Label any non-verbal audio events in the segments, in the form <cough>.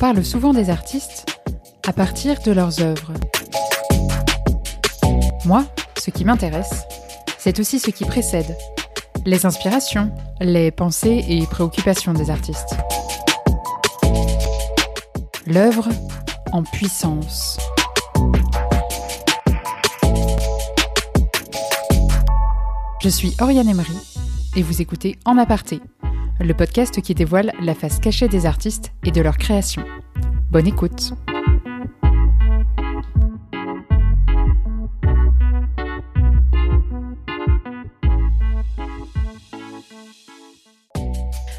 parle souvent des artistes à partir de leurs œuvres. Moi, ce qui m'intéresse, c'est aussi ce qui précède, les inspirations, les pensées et préoccupations des artistes. L'œuvre en puissance. Je suis Oriane Emery et vous écoutez En aparté, le podcast qui dévoile la face cachée des artistes et de leur création. Bonne écoute.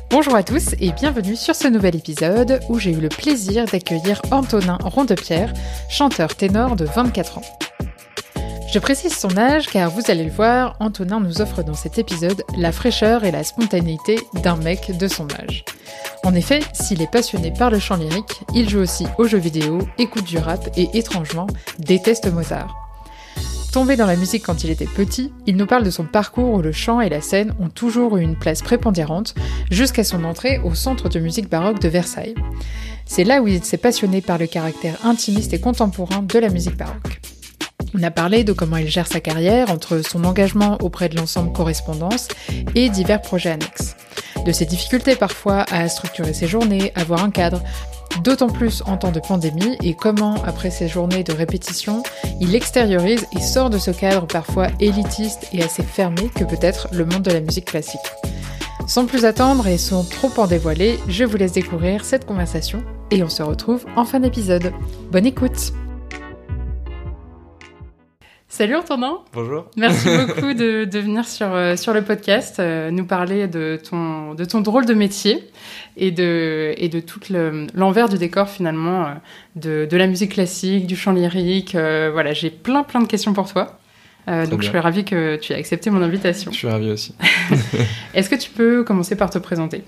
Bonjour à tous et bienvenue sur ce nouvel épisode où j'ai eu le plaisir d'accueillir Antonin Rondepierre, chanteur ténor de 24 ans. Je précise son âge car vous allez le voir, Antonin nous offre dans cet épisode la fraîcheur et la spontanéité d'un mec de son âge. En effet, s'il est passionné par le chant lyrique, il joue aussi aux jeux vidéo, écoute du rap et étrangement déteste Mozart. Tombé dans la musique quand il était petit, il nous parle de son parcours où le chant et la scène ont toujours eu une place prépondérante jusqu'à son entrée au Centre de musique baroque de Versailles. C'est là où il s'est passionné par le caractère intimiste et contemporain de la musique baroque. On a parlé de comment il gère sa carrière entre son engagement auprès de l'ensemble correspondance et divers projets annexes. De ses difficultés parfois à structurer ses journées, avoir un cadre, d'autant plus en temps de pandémie, et comment, après ces journées de répétition, il extériorise et sort de ce cadre parfois élitiste et assez fermé que peut être le monde de la musique classique. Sans plus attendre et sans trop en dévoiler, je vous laisse découvrir cette conversation et on se retrouve en fin d'épisode. Bonne écoute Salut Antonin Bonjour. Merci <laughs> beaucoup de, de venir sur, euh, sur le podcast, euh, nous parler de ton, de ton drôle de métier et de, et de tout le- l'envers du décor finalement euh, de, de la musique classique, du chant lyrique. voilà, j'ai plein plein de questions pour toi. Donc bien. je suis ravie que tu aies accepté mon invitation. Je suis ravi aussi. <laughs> Est-ce que tu peux commencer par te présenter?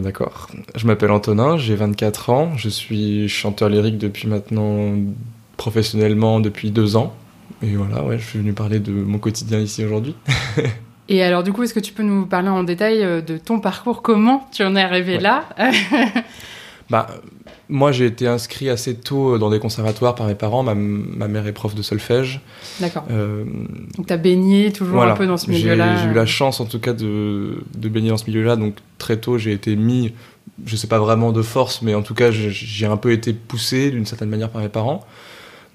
D'accord. Je m'appelle Antonin, j'ai 24 ans, je suis chanteur lyrique depuis maintenant professionnellement depuis deux ans. Et voilà, ouais, je suis venu parler de mon quotidien ici aujourd'hui. <laughs> Et alors du coup, est-ce que tu peux nous parler en détail euh, de ton parcours? Comment tu en es arrivé Ouais. là? <laughs> Bah, moi j'ai été inscrit assez tôt dans des conservatoires par mes parents. Ma, ma mère est prof de solfège. D'accord. Euh, Donc tu as baigné toujours voilà. un peu dans ce milieu-là? J'ai eu la chance en tout cas de, de baigner dans ce milieu-là. Donc très tôt j'ai été mis, je sais pas vraiment de force, mais en tout cas j'ai- j'ai un peu été poussé d'une certaine manière par mes parents.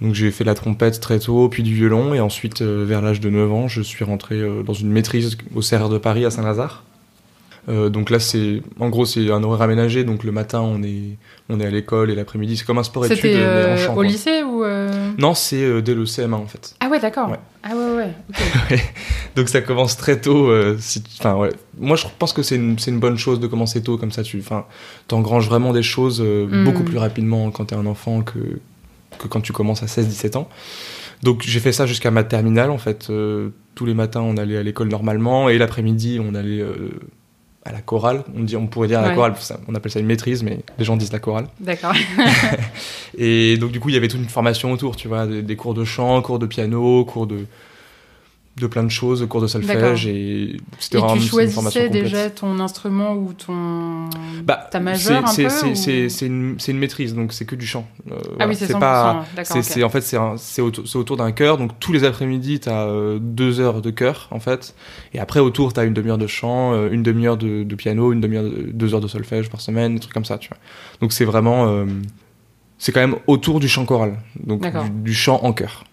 Donc j'ai fait la trompette très tôt, puis du violon, et ensuite euh, vers l'âge de 9 ans, je suis rentré euh, dans une maîtrise au CR de Paris à Saint-Lazare. Euh, donc là c'est, en gros c'est un horaire aménagé, donc le matin on est, on est à l'école et l'après-midi c'est comme un sport études C'était mais euh, en au lycée ou euh Non c'est euh, dès le CM1 en fait. Ah ouais, d'accord. Ouais. Ah ouais, ouais. <laughs> Donc ça commence très tôt. euh, si, ouais. Moi je pense que c'est une, une bonne chose de commencer tôt comme ça. Tu, enfin, t'engranges vraiment des choses euh, Mm. beaucoup plus rapidement quand t'es un enfant que que quand tu commences à 16-17 ans. Donc j'ai fait ça jusqu'à ma terminale en fait. Euh, tous les matins on allait à l'école normalement et l'après-midi on allait euh, à la chorale. On dit, on pourrait dire à la Ouais. chorale. on appelle ça une maîtrise, mais les gens disent la chorale. D'accord. <laughs> Et donc du coup, il y avait toute une formation autour, tu vois, des, des cours de chant, cours de piano, cours de de plein de choses, cours de solfège et c'était vraiment tu une formation choisissais déjà ton instrument ou ton. bah, ta majeure un c'est- peu, c'est- ou- c'est c'est une, une maîtrise, donc c'est que du chant. Euh, Ah voilà. oui, c'est 100%. pas. D'accord. C'est en fait c'est un- c'est autour, c'est autour d'un chœur, donc tous les après-midi t'as euh, deux heures de chœur en fait, et après autour t'as une demi-heure de chant, euh, une demi-heure de, de piano, une demi-heure, de- deux heures de solfège par semaine, des trucs comme ça, tu vois. Donc c'est vraiment, euh, c'est quand même autour du chant choral, donc du, du chant en chœur.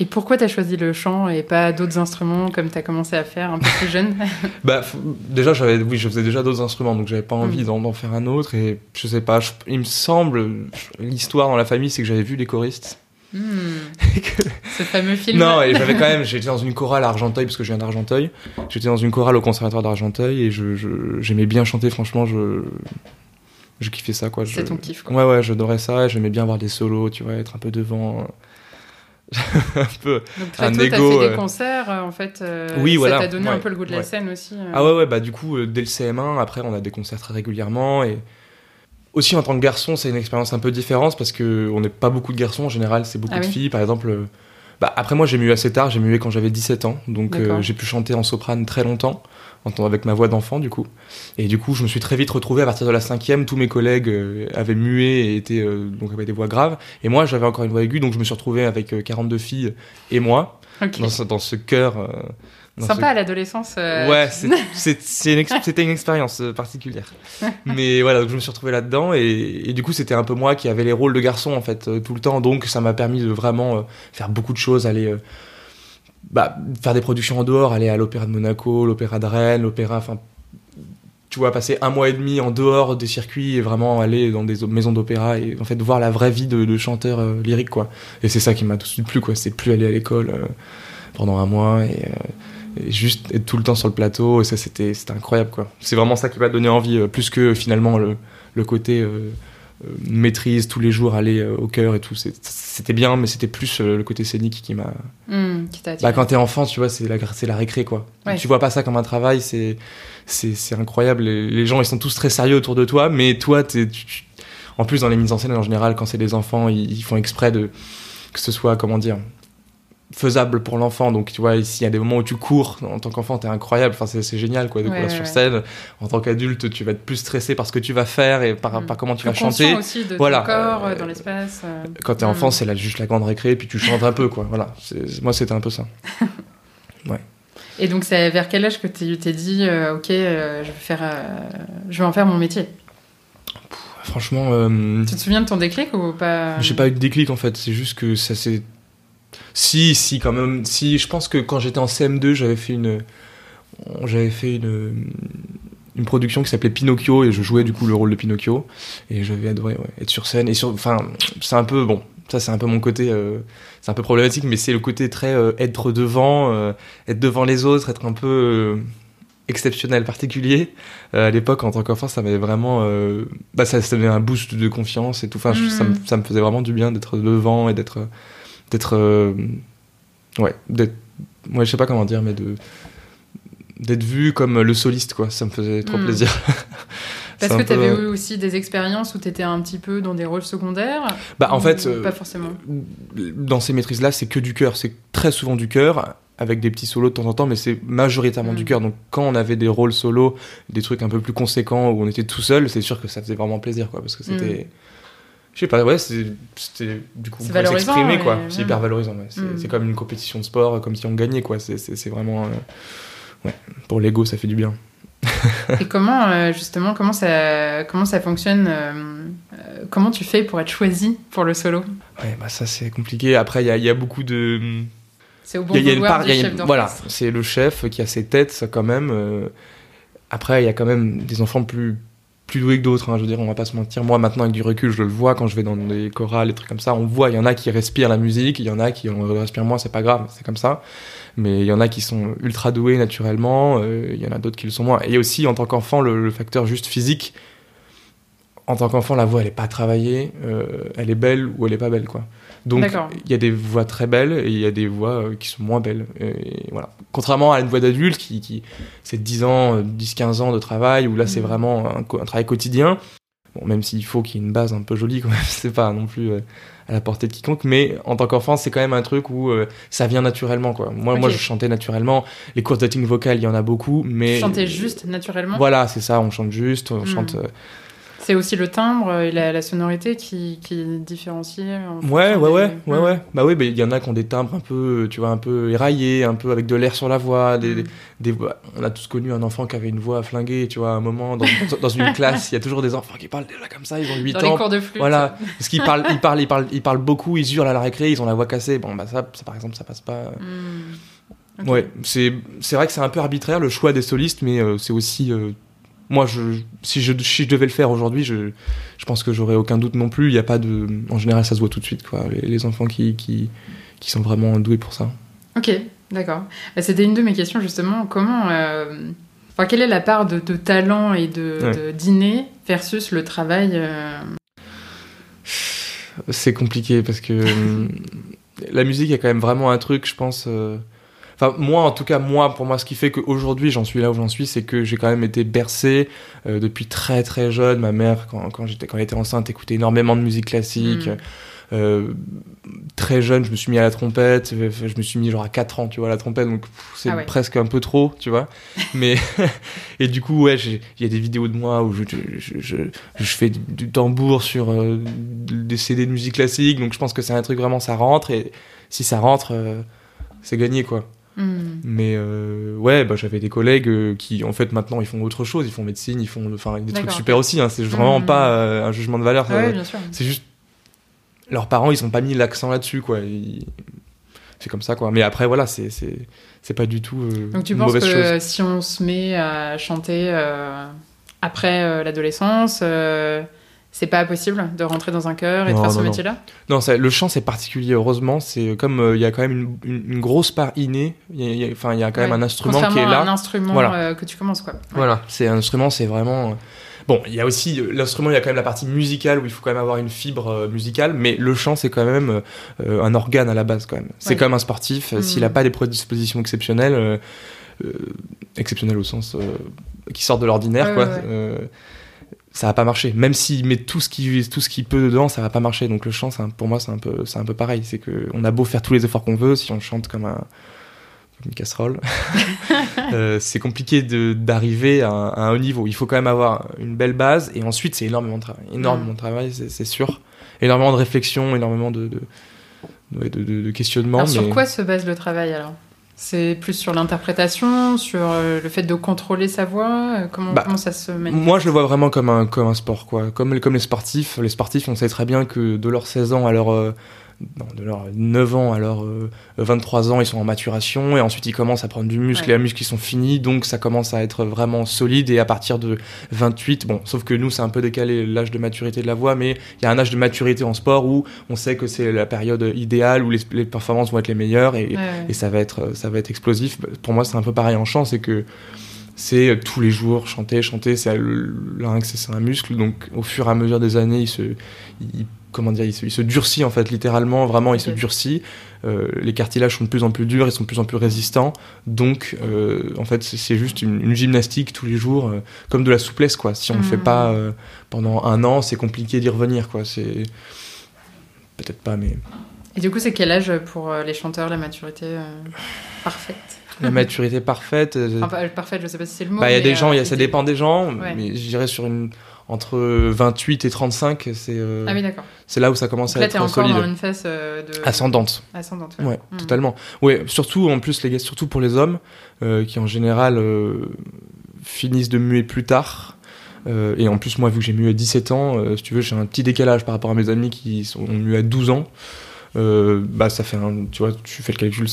Et pourquoi t'as choisi le chant et pas d'autres instruments comme t'as commencé à faire un peu plus jeune <laughs> Bah, déjà, j'avais, oui, je faisais déjà d'autres instruments, donc j'avais pas envie Mm. d'en, d'en faire un autre. Et je sais pas, je- il me semble, je- l'histoire dans la famille, c'est que j'avais vu les choristes. <laughs> Que- Ce fameux film. non, et j'avais quand même, j'étais dans une chorale à Argenteuil, parce que je viens d'Argenteuil. J'étais dans une chorale au conservatoire d'Argenteuil, et je, je- j'aimais bien chanter, franchement, je, je kiffais ça, quoi. Je- C'est ton kiff, quoi. Ouais, ouais, j'adorais ça, j'aimais bien voir des solos, tu vois, être un peu devant. <laughs> un peu. Donc très un tôt, t'as ego, fait des euh, concerts, euh, en fait. euh, Oui, ça voilà, t'a donné un peu le goût de la scène aussi. Ah ouais, ouais, bah du coup, dès le CM1, après, on a des concerts très régulièrement. Et aussi, en tant que garçon, c'est une expérience un peu différente parce que on n'est pas beaucoup de garçons en général, c'est beaucoup Ah de oui. filles. Par exemple, Bah, après, moi, j'ai mué assez tard. J'ai mué quand j'avais 17 ans. Donc, euh, j'ai pu chanter en soprane très longtemps, en avec ma voix d'enfant, du coup. Et du coup, je me suis très vite retrouvé à partir de la cinquième. Tous mes collègues euh, avaient mué et étaient, euh, donc avaient des voix graves. Et moi, j'avais encore une voix aiguë. Donc, je me suis retrouvé avec euh, 42 filles et moi, Ok. dans ce, dans ce chœur. euh, Sympa ce- à l'adolescence. Ouais, <laughs> une ex- c'était une expérience particulière. <laughs> Mais voilà, donc je me suis retrouvé là-dedans et, et du coup c'était un peu moi qui avait les rôles de garçon en fait tout le temps, donc ça m'a permis de vraiment faire beaucoup de choses, aller bah, faire des productions en dehors, aller à l'opéra de Monaco, l'opéra de Rennes, l'opéra, enfin tu vois, passer un mois et demi en dehors des circuits et vraiment aller dans des maisons d'opéra et en fait voir la vraie vie de, de chanteur euh, lyrique quoi. Et c'est ça qui m'a tout de suite plu quoi, c'est plus aller à l'école euh, pendant un mois et, euh, et juste être tout le temps sur le plateau et ça c'était incroyable quoi. C'est vraiment ça qui m'a donné envie plus que finalement le, côté maîtrise tous les jours aller euh, au cœur et tout. C'était bien mais c'était plus euh, le côté scénique qui m'a Hmm, bah, quand t'es enfant, tu vois, c'est la, c'est la récré, quoi. Ouais. Tu vois pas ça comme un travail, c'est, c'est, c'est incroyable. Les, les gens, ils sont tous très sérieux autour de toi, mais toi, tu- en plus, dans les mises en scène, en général, quand c'est des enfants, ils, ils font exprès de, que ce soit, comment dire, faisable pour l'enfant. Donc, tu vois, ici, il y a des moments où tu cours. En tant qu'enfant, t'es incroyable. Enfin, c'est, c'est génial, quoi, de Ouais, courir ouais, sur ouais. scène. En tant qu'adulte, tu vas être plus stressé par ce que tu vas faire et par, Mm. par comment tu Plus vas chanter. aussi de Voilà, ton corps, euh, dans l'espace. euh. Quand t'es enfant, c'est là, juste la grande récré, puis tu chantes un peu, quoi. Voilà. C'est- moi, c'était un peu ça. <laughs> Et donc, c'est vers quel âge que tu t'es dit, euh, ok, je vais faire, je vais en faire mon métier? Franchement, Tu te souviens de ton déclic ou pas? J'ai pas eu de déclic en fait, c'est juste que ça s'est. Si, si, quand même. Si, je pense que quand j'étais en CM2, j'avais fait une. J'avais fait une. Une production qui s'appelait Pinocchio et je jouais du coup le rôle de Pinocchio et j'avais adoré ouais, être sur scène et sur enfin c'est un peu bon ça c'est un peu mon côté euh, c'est un peu problématique mais c'est le côté très euh, être devant euh, être devant les autres être un peu exceptionnel particulier Euh, à l'époque en tant qu'enfant ça m'avait vraiment euh, bah ça, ça un boost de confiance et tout enfin je- ça, me, Mhm. ça me faisait vraiment du bien d'être devant et d'être d'être euh, ouais d'être ouais je sais pas comment dire mais de d'être vu comme le soliste quoi. Ça me faisait trop Mhm. plaisir. <laughs> Parce que tu peu, avais euh, eu aussi des expériences où tu étais un petit peu dans des rôles secondaires bah en fait euh, Pas forcément. dans ces maîtrises là c'est que du cœur c'est très souvent du cœur avec des petits solos de temps en temps mais c'est majoritairement du cœur donc quand on avait des rôles solos des trucs un peu plus conséquents où on était tout seul c'est sûr que ça faisait vraiment plaisir quoi parce que c'était je sais pas ouais c'est- c'était du coup C'est s'exprimer quoi c'est hyper valorisant ouais. c'est c'est comme une compétition de sport comme si on gagnait quoi c'est vraiment euh, ouais pour l'ego ça fait du bien Et comment, euh, justement, comment ça, comment ça fonctionne euh, euh, Comment tu fais pour être choisi pour le solo? Ouais bah ça c'est compliqué après il y a, il y a beaucoup de C'est au bon y a- y a part- du a chef. Voilà, c'est le chef qui a ses têtes, ça, quand même. euh. Après, il y a quand même des enfants plus, plus doués que d'autres. hein, je veux dire, on va pas se mentir. Moi, maintenant, avec du recul, je le vois quand je vais dans des chorales, des trucs comme ça. On voit, il y en a qui respirent la musique, il y en a qui en respirent moins, c'est pas grave, c'est comme ça. Mais il y en a qui sont ultra doués naturellement, euh, il y en a d'autres qui le sont moins. Et aussi, en tant qu'enfant, le, le facteur juste physique. En tant qu'enfant, la voix, elle est pas travaillée, euh, elle est belle ou elle est pas belle, quoi. Donc, il y a des voix très belles et il y a des voix euh, qui sont moins belles. Et voilà. Contrairement à une voix d'adulte qui, qui c'est 10 ans, euh, 10-15 ans de travail, où là c'est Mhm. vraiment un, travail quotidien. Bon, même s'il faut qu'il y ait une base un peu jolie, <laughs> quand même, c'est pas non plus euh, à la portée de quiconque, mais en tant qu'enfant, c'est quand même un truc où euh, ça vient naturellement, quoi. Moi, moi, je chantais naturellement. Les cours d'acting vocal, il y en a beaucoup, mais. Tu chantais juste naturellement? Voilà, c'est ça, on chante juste, on Mhm. chante. euh, C'est aussi le timbre et la, la sonorité qui, qui différencie en Ouais, ouais, des- ouais, ouais, Mm. ouais. Bah oui, mais il y en a qui ont des timbres un peu, tu vois, un peu éraillés, un peu avec de l'air sur la voix. Des, Mm. des, On a tous connu un enfant qui avait une voix flinguée, tu vois, à un moment, dans, dans une <laughs> classe, il y a toujours des enfants qui parlent déjà comme ça, ils ont 8 Dans les ans. cours de flûte. Voilà, parce qu'ils parlent, ils parlent, ils parlent, ils parlent beaucoup, ils hurlent à la récré, ils ont la voix cassée. Bon, bah ça, ça par exemple, ça passe pas. Mm. Ouais, c'est c'est vrai que c'est un peu arbitraire le choix des solistes, mais euh, c'est aussi. euh, moi, je, si, je, si je devais le faire aujourd'hui, je, je pense que j'aurais aucun doute non plus. Il y a pas de. En général, ça se voit tout de suite, quoi. Les, les enfants qui, qui, qui sont vraiment doués pour ça. Ok, d'accord. Bah, C'était une de mes questions justement. Comment, euh, enfin, quelle est la part de, de talent et de, Ouais. de dîner versus le travail euh, C'est compliqué parce que euh, <laughs> la musique est quand même vraiment un truc, je pense. euh, Enfin, moi, en tout cas, moi, pour moi, ce qui fait qu'aujourd'hui, j'en suis là où j'en suis, c'est que j'ai quand même été bercé euh, depuis très très jeune. Ma mère, quand, quand, j'étais, quand elle était enceinte, écoutait énormément de musique classique. Mm. Euh, très jeune, je me suis mis à la trompette. Je me suis mis genre à 4 ans, tu vois, à la trompette. Donc c'est Ah ouais. presque un peu trop, tu vois. <laughs> Mais <laughs> et du coup, ouais, il y a des vidéos de moi où je, je, je, je fais du, du tambour sur euh, des CD de musique classique. Donc je pense que c'est un truc vraiment, ça rentre. Et si ça rentre, euh, c'est gagné, quoi. Hmm. Mais euh, ouais, bah, j'avais des collègues euh, qui, en fait, maintenant, ils font autre chose. Ils font médecine, ils font enfin, des trucs super aussi. Hein. C'est vraiment Mhm. pas euh, un jugement de valeur. Ouais, c'est juste. Leurs parents, ils ont pas mis l'accent là-dessus, quoi. Ils- C'est comme ça, quoi. Mais après, voilà, c'est c'est c'est pas du tout euh, Donc tu une penses que chose. si on se met à chanter après l'adolescence, c'est pas possible de rentrer dans un chœur et de faire ce non, métier-là? Non, ça- le chant, c'est particulier, heureusement. C'est comme euh, il y a quand même une, une- une grosse part innée. Il y Enfin, il y a quand même un instrument qui est là. un instrument Voilà. euh, que tu commences, quoi. Ouais. Voilà, c'est un instrument, c'est vraiment. euh, Bon, il y a aussi l'instrument, il y a quand même la partie musicale où il faut quand même avoir une fibre musicale, mais le chant, c'est quand même euh, un organe à la base, quand même. C'est Ouais. comme un sportif, s'il n'a pas des prédispositions exceptionnelles, exceptionnelles au sens qui sortent de l'ordinaire, quoi. Ça va pas marcher. Même s'il met tout ce qu'il tout ce qu'il peut dedans, ça va pas marcher. Donc le chant, un- pour moi, c'est un peu, c'est un peu pareil. C'est que on a beau faire tous les efforts qu'on veut, si on chante comme un comme une casserole, <laughs> euh, c'est compliqué d'arriver à, un- à un haut niveau. Il faut quand même avoir une belle base et ensuite c'est énormément de travail, énormément de travail, c'est sûr, énormément de réflexion, énormément de de, de, de- de questionnement. Alors, sur quoi se base le travail alors? C'est plus sur l'interprétation, sur euh, le fait de contrôler sa voix euh, Comment, Bah, comment ça se manifeste? Moi, je le vois vraiment comme un, comme un sport, quoi. Comme, comme les sportifs. Les sportifs, on sait très bien que de leurs 16 ans à leur. Non, de leurs 9 ans à leurs euh, 23 ans, ils sont en maturation et ensuite ils commencent à prendre du muscle Ouais. et les muscles ils sont finis donc ça commence à être vraiment solide et à partir de 28, bon, sauf que nous c'est un peu décalé l'âge de maturité de la voix, mais il y a un âge de maturité en sport où on sait que c'est la période idéale où les, les performances vont être les meilleures et, Ouais, ouais. et ça va être ça va être explosif pour moi c'est un peu pareil en chant c'est que c'est tous les jours chanter chanter c'est larynx c'est un muscle donc au fur et à mesure des années il se il- comment dire il se, il se durcit en fait littéralement vraiment il se durcit Euh, les cartilages sont de plus en plus durs ils sont de plus en plus résistants donc euh, en fait c'est- juste une, une gymnastique tous les jours euh, comme de la souplesse quoi si on le fait Mhm. pas pendant un an c'est compliqué d'y revenir quoi c'est peut-être pas mais Et du coup, c'est quel âge pour les chanteurs, la maturité parfaite? La maturité parfaite Enfin, parfaite, je sais pas si c'est le mot. Bah, il y a des gens, y a, ça dépend des gens, Ouais. mais je dirais sur une entre 28 et 35, c'est euh, Ah oui, c'est là où ça commence à là, être encore solide. dans une phase euh, de... Ascendante, ascendante. ouais, Mm. totalement. Ouais, surtout en plus les gars, surtout pour les hommes euh, qui en général finissent de muer plus tard. Et en plus, moi, vu que j'ai mué à 17 ans, si tu veux, j'ai un petit décalage par rapport à mes amis qui sont, ont mué à 12 ans. Bah, ça fait un, tu vois, tu fais le calcul.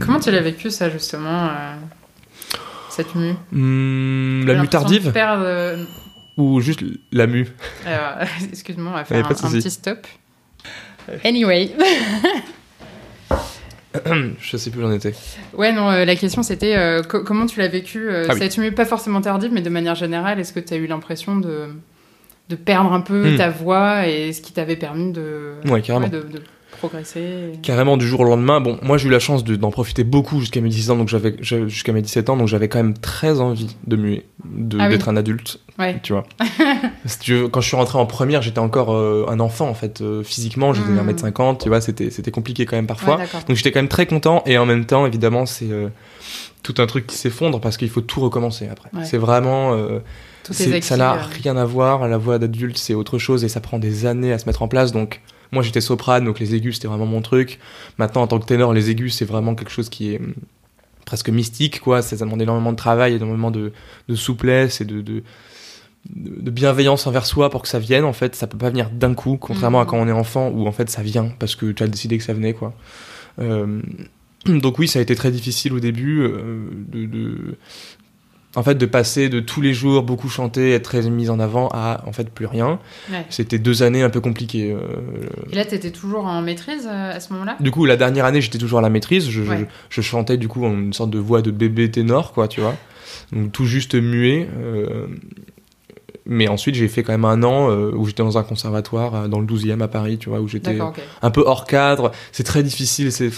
Comment tu l'as vécu, ça, justement Cette mue? Hmm, la mue tardive? Ou juste la mue alors, <laughs> Excuse-moi, on va faire un, petit stop. Anyway. <coughs> Je sais plus où j'en étais. Ouais, non, euh, la question c'était euh, co- comment tu l'as vécu euh, Ah oui. Cette mue, pas forcément tardive, mais de manière générale, est-ce que tu as eu l'impression de, de perdre un peu Hmm. ta voix et ce qui t'avait permis de, Ouais, carrément. de, de progresser carrément du jour au lendemain. Bon, moi j'ai eu la chance de- d'en profiter beaucoup jusqu'à mes 17 ans, donc j'avais jusqu'à mes 17 ans, donc j'avais quand même très envie de muer, de- Ah oui. d'être un adulte, Ouais. tu vois. <laughs> si tu veux, quand je suis rentré en première, j'étais encore euh, un enfant en fait, euh, physiquement, je faisais Mm. 1m50, tu vois, c'était c'était compliqué quand même parfois. Ouais, donc j'étais quand même très content et en même temps, évidemment, c'est euh, tout un truc qui s'effondre parce qu'il faut tout recommencer après. Ouais. C'est vraiment ça n'a rien à voir. La voix d'adulte, c'est autre chose et ça prend des années à se mettre en place. Donc, moi, j'étais soprane, donc les aigus, c'était vraiment mon truc. Maintenant, en tant que ténor, les aigus, c'est vraiment quelque chose qui est hum, presque mystique, quoi. Ça ça demande énormément de travail, énormément de, de souplesse et de, de, de bienveillance envers soi pour que ça vienne. En fait, ça peut pas venir d'un coup, contrairement à Mhm. quand on est enfant, où en fait ça vient parce que tu as décidé que ça venait, quoi. Euh, <clears throat> donc oui, ça a été très difficile au début euh, de, de- en fait de passer de tous les jours beaucoup chanter, être très mise en avant à en fait plus rien. Ouais. C'était deux années un peu compliquées. euh, Et là, t'étais toujours en maîtrise euh, à ce moment-là? Du coup, la dernière année, j'étais toujours à la maîtrise. Je, je- Ouais. je chantais du coup en une sorte de voix de bébé ténor, quoi, tu vois. Donc tout juste muet. euh, mais ensuite, j'ai fait quand même un an où j'étais dans un conservatoire dans le 12e à Paris, tu vois, où j'étais un peu hors cadre. C'est très difficile. C'est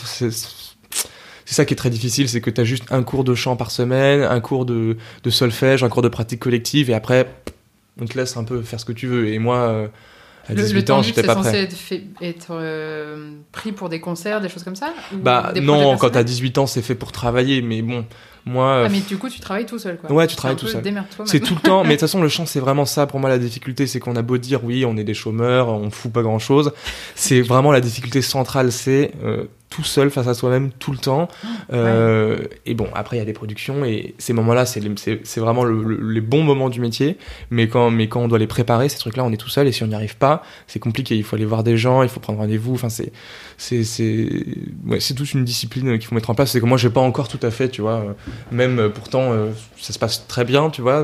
c'est- ça qui est très difficile, c'est que tu as juste un cours de chant par semaine, un cours de, de solfège, un cours de pratique collective, et après, on te laisse un peu faire ce que tu veux. Et moi, euh, À Le, 18 le temps ans, j'étais pas censé prêt. être, fait- être euh, pris pour des concerts, des choses comme ça Bah non, quand t'as personnels 18 ans, c'est fait pour travailler, mais bon, moi, Ah, mais du coup, tu travailles tout seul, quoi. Ouais, tu travailles tout seul. C'est tout le temps. Mais de toute façon, le <laughs> chant, c'est vraiment ça pour moi la difficulté, c'est qu'on a beau dire oui, on est des chômeurs, on fout pas grand chose. C'est vraiment la difficulté centrale, c'est euh, tout seul face à soi-même tout le temps. Euh, Et bon, après il y a des productions et ces moments-là, c'est vraiment le- le- les bons moments du métier. Mais quand, mais quand on doit les préparer, ces trucs-là, on est tout seul et si on n'y arrive pas, c'est compliqué. Il faut aller voir des gens, il faut prendre rendez-vous. Enfin, c'est c'est c'est ouais, c'est toute une discipline qu'il faut mettre en place. C'est que moi, j'ai pas encore tout à fait, tu vois. euh, Même euh, pourtant, euh, ça se passe très bien, tu vois.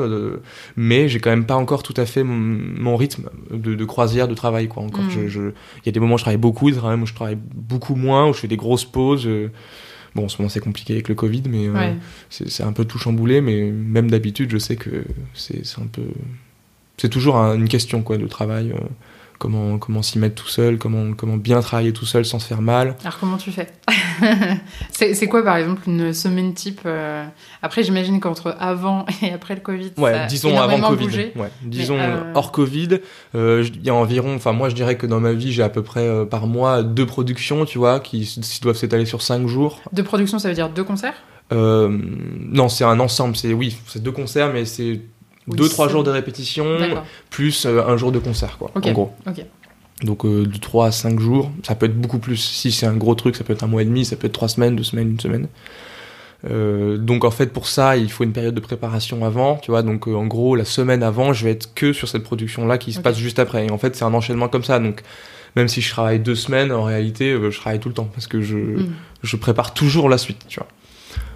mais j'ai quand même pas encore tout à fait mon, mon rythme de, de croisière de travail, quoi. Encore, Mm. je, je- il y a des moments où je travaille beaucoup, des moments où je travaille beaucoup moins, où je fais des grosses pauses. Bon, en ce moment, c'est compliqué avec le Covid, mais Ouais. c'est c'est un peu tout chamboulé. Mais même d'habitude, je sais que c'est c'est un peu. C'est toujours un- une question, quoi, de travail. euh, comment comment s'y mettre tout seul, comment, comment bien travailler tout seul sans se faire mal. Alors, comment tu fais <laughs> C'est quoi, par exemple, une semaine type euh, Après, j'imagine qu'entre avant et après le Covid, Ouais, ça a disons avant Covid. bougé. Ouais, disons euh, hors Covid, euh, il y a environ, enfin moi je dirais que dans ma vie j'ai à peu près euh, par mois deux productions, tu vois, qui, doivent s'étaler sur cinq jours. De production, ça veut dire deux concerts? Euh, non, c'est un ensemble, c'est oui, c'est deux concerts, mais c'est deux trois jours de répétition plus euh, un jour de concert, quoi. En gros. Donc euh, de 3 à 5 jours, ça peut être beaucoup plus. Si c'est un gros truc, ça peut être un mois et demi, ça peut être trois semaines, deux semaines, une semaine. Euh, donc en fait pour ça il faut une période de préparation avant, tu vois. Donc euh, en gros la semaine avant je vais être que sur cette production là qui se passe juste après. Et en fait c'est un enchaînement comme ça. Donc même si je travaille deux semaines, en réalité je travaille tout le temps parce que je, Mm. je prépare toujours la suite, tu vois.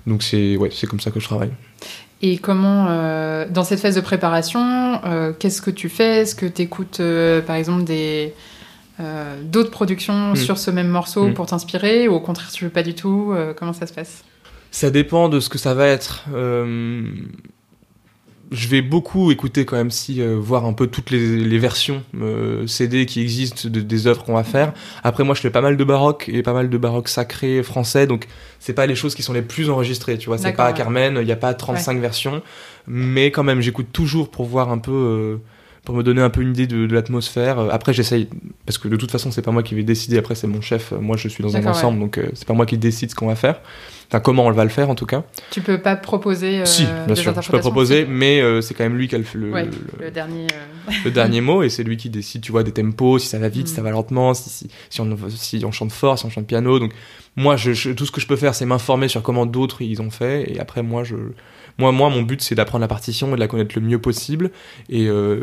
Donc c'est ouais c'est comme ça que je travaille. Et comment, euh, dans cette phase de préparation, euh, qu'est-ce que tu fais? Est-ce que tu écoutes, par exemple, des euh, d'autres productions Mm. sur ce même morceau Mm. pour t'inspirer? Ou au contraire, tu veux pas du tout? Euh, Comment ça se passe? Ça dépend de ce que ça va être. Je vais beaucoup écouter quand même si euh, voir un peu toutes les, les versions euh, CD qui existent de- des œuvres qu'on va faire. Après moi je fais pas mal de baroque et pas mal de baroque sacré français donc c'est pas les choses qui sont les plus enregistrées, tu vois, c'est pas à. Carmen, il y a pas 35 versions mais quand même j'écoute toujours pour voir un peu euh, pour me donner un peu une idée de, de l'atmosphère. Euh, Après, j'essaye, parce que de toute façon, c'est pas moi qui vais décider. Après, c'est mon chef. Moi, je suis dans un ensemble, donc euh, c'est pas moi qui décide ce qu'on va faire. Enfin, comment on va le faire, en tout cas. Tu peux pas proposer euh, si, des bien sûr, je peux proposer, mais euh, c'est quand même lui qui a le, le, Ouais, le- le dernier. euh, le dernier <laughs> mot, et c'est lui qui décide, tu vois, des tempos, si ça va vite, Mm. si ça va lentement, si, si, si on, si on chante fort, si on chante piano. Donc, moi, je, je- tout ce que je peux faire, c'est m'informer sur comment d'autres ils ont fait, et après, moi, je, moi, moi, mon but, c'est d'apprendre la partition et de la connaître le mieux possible, et euh,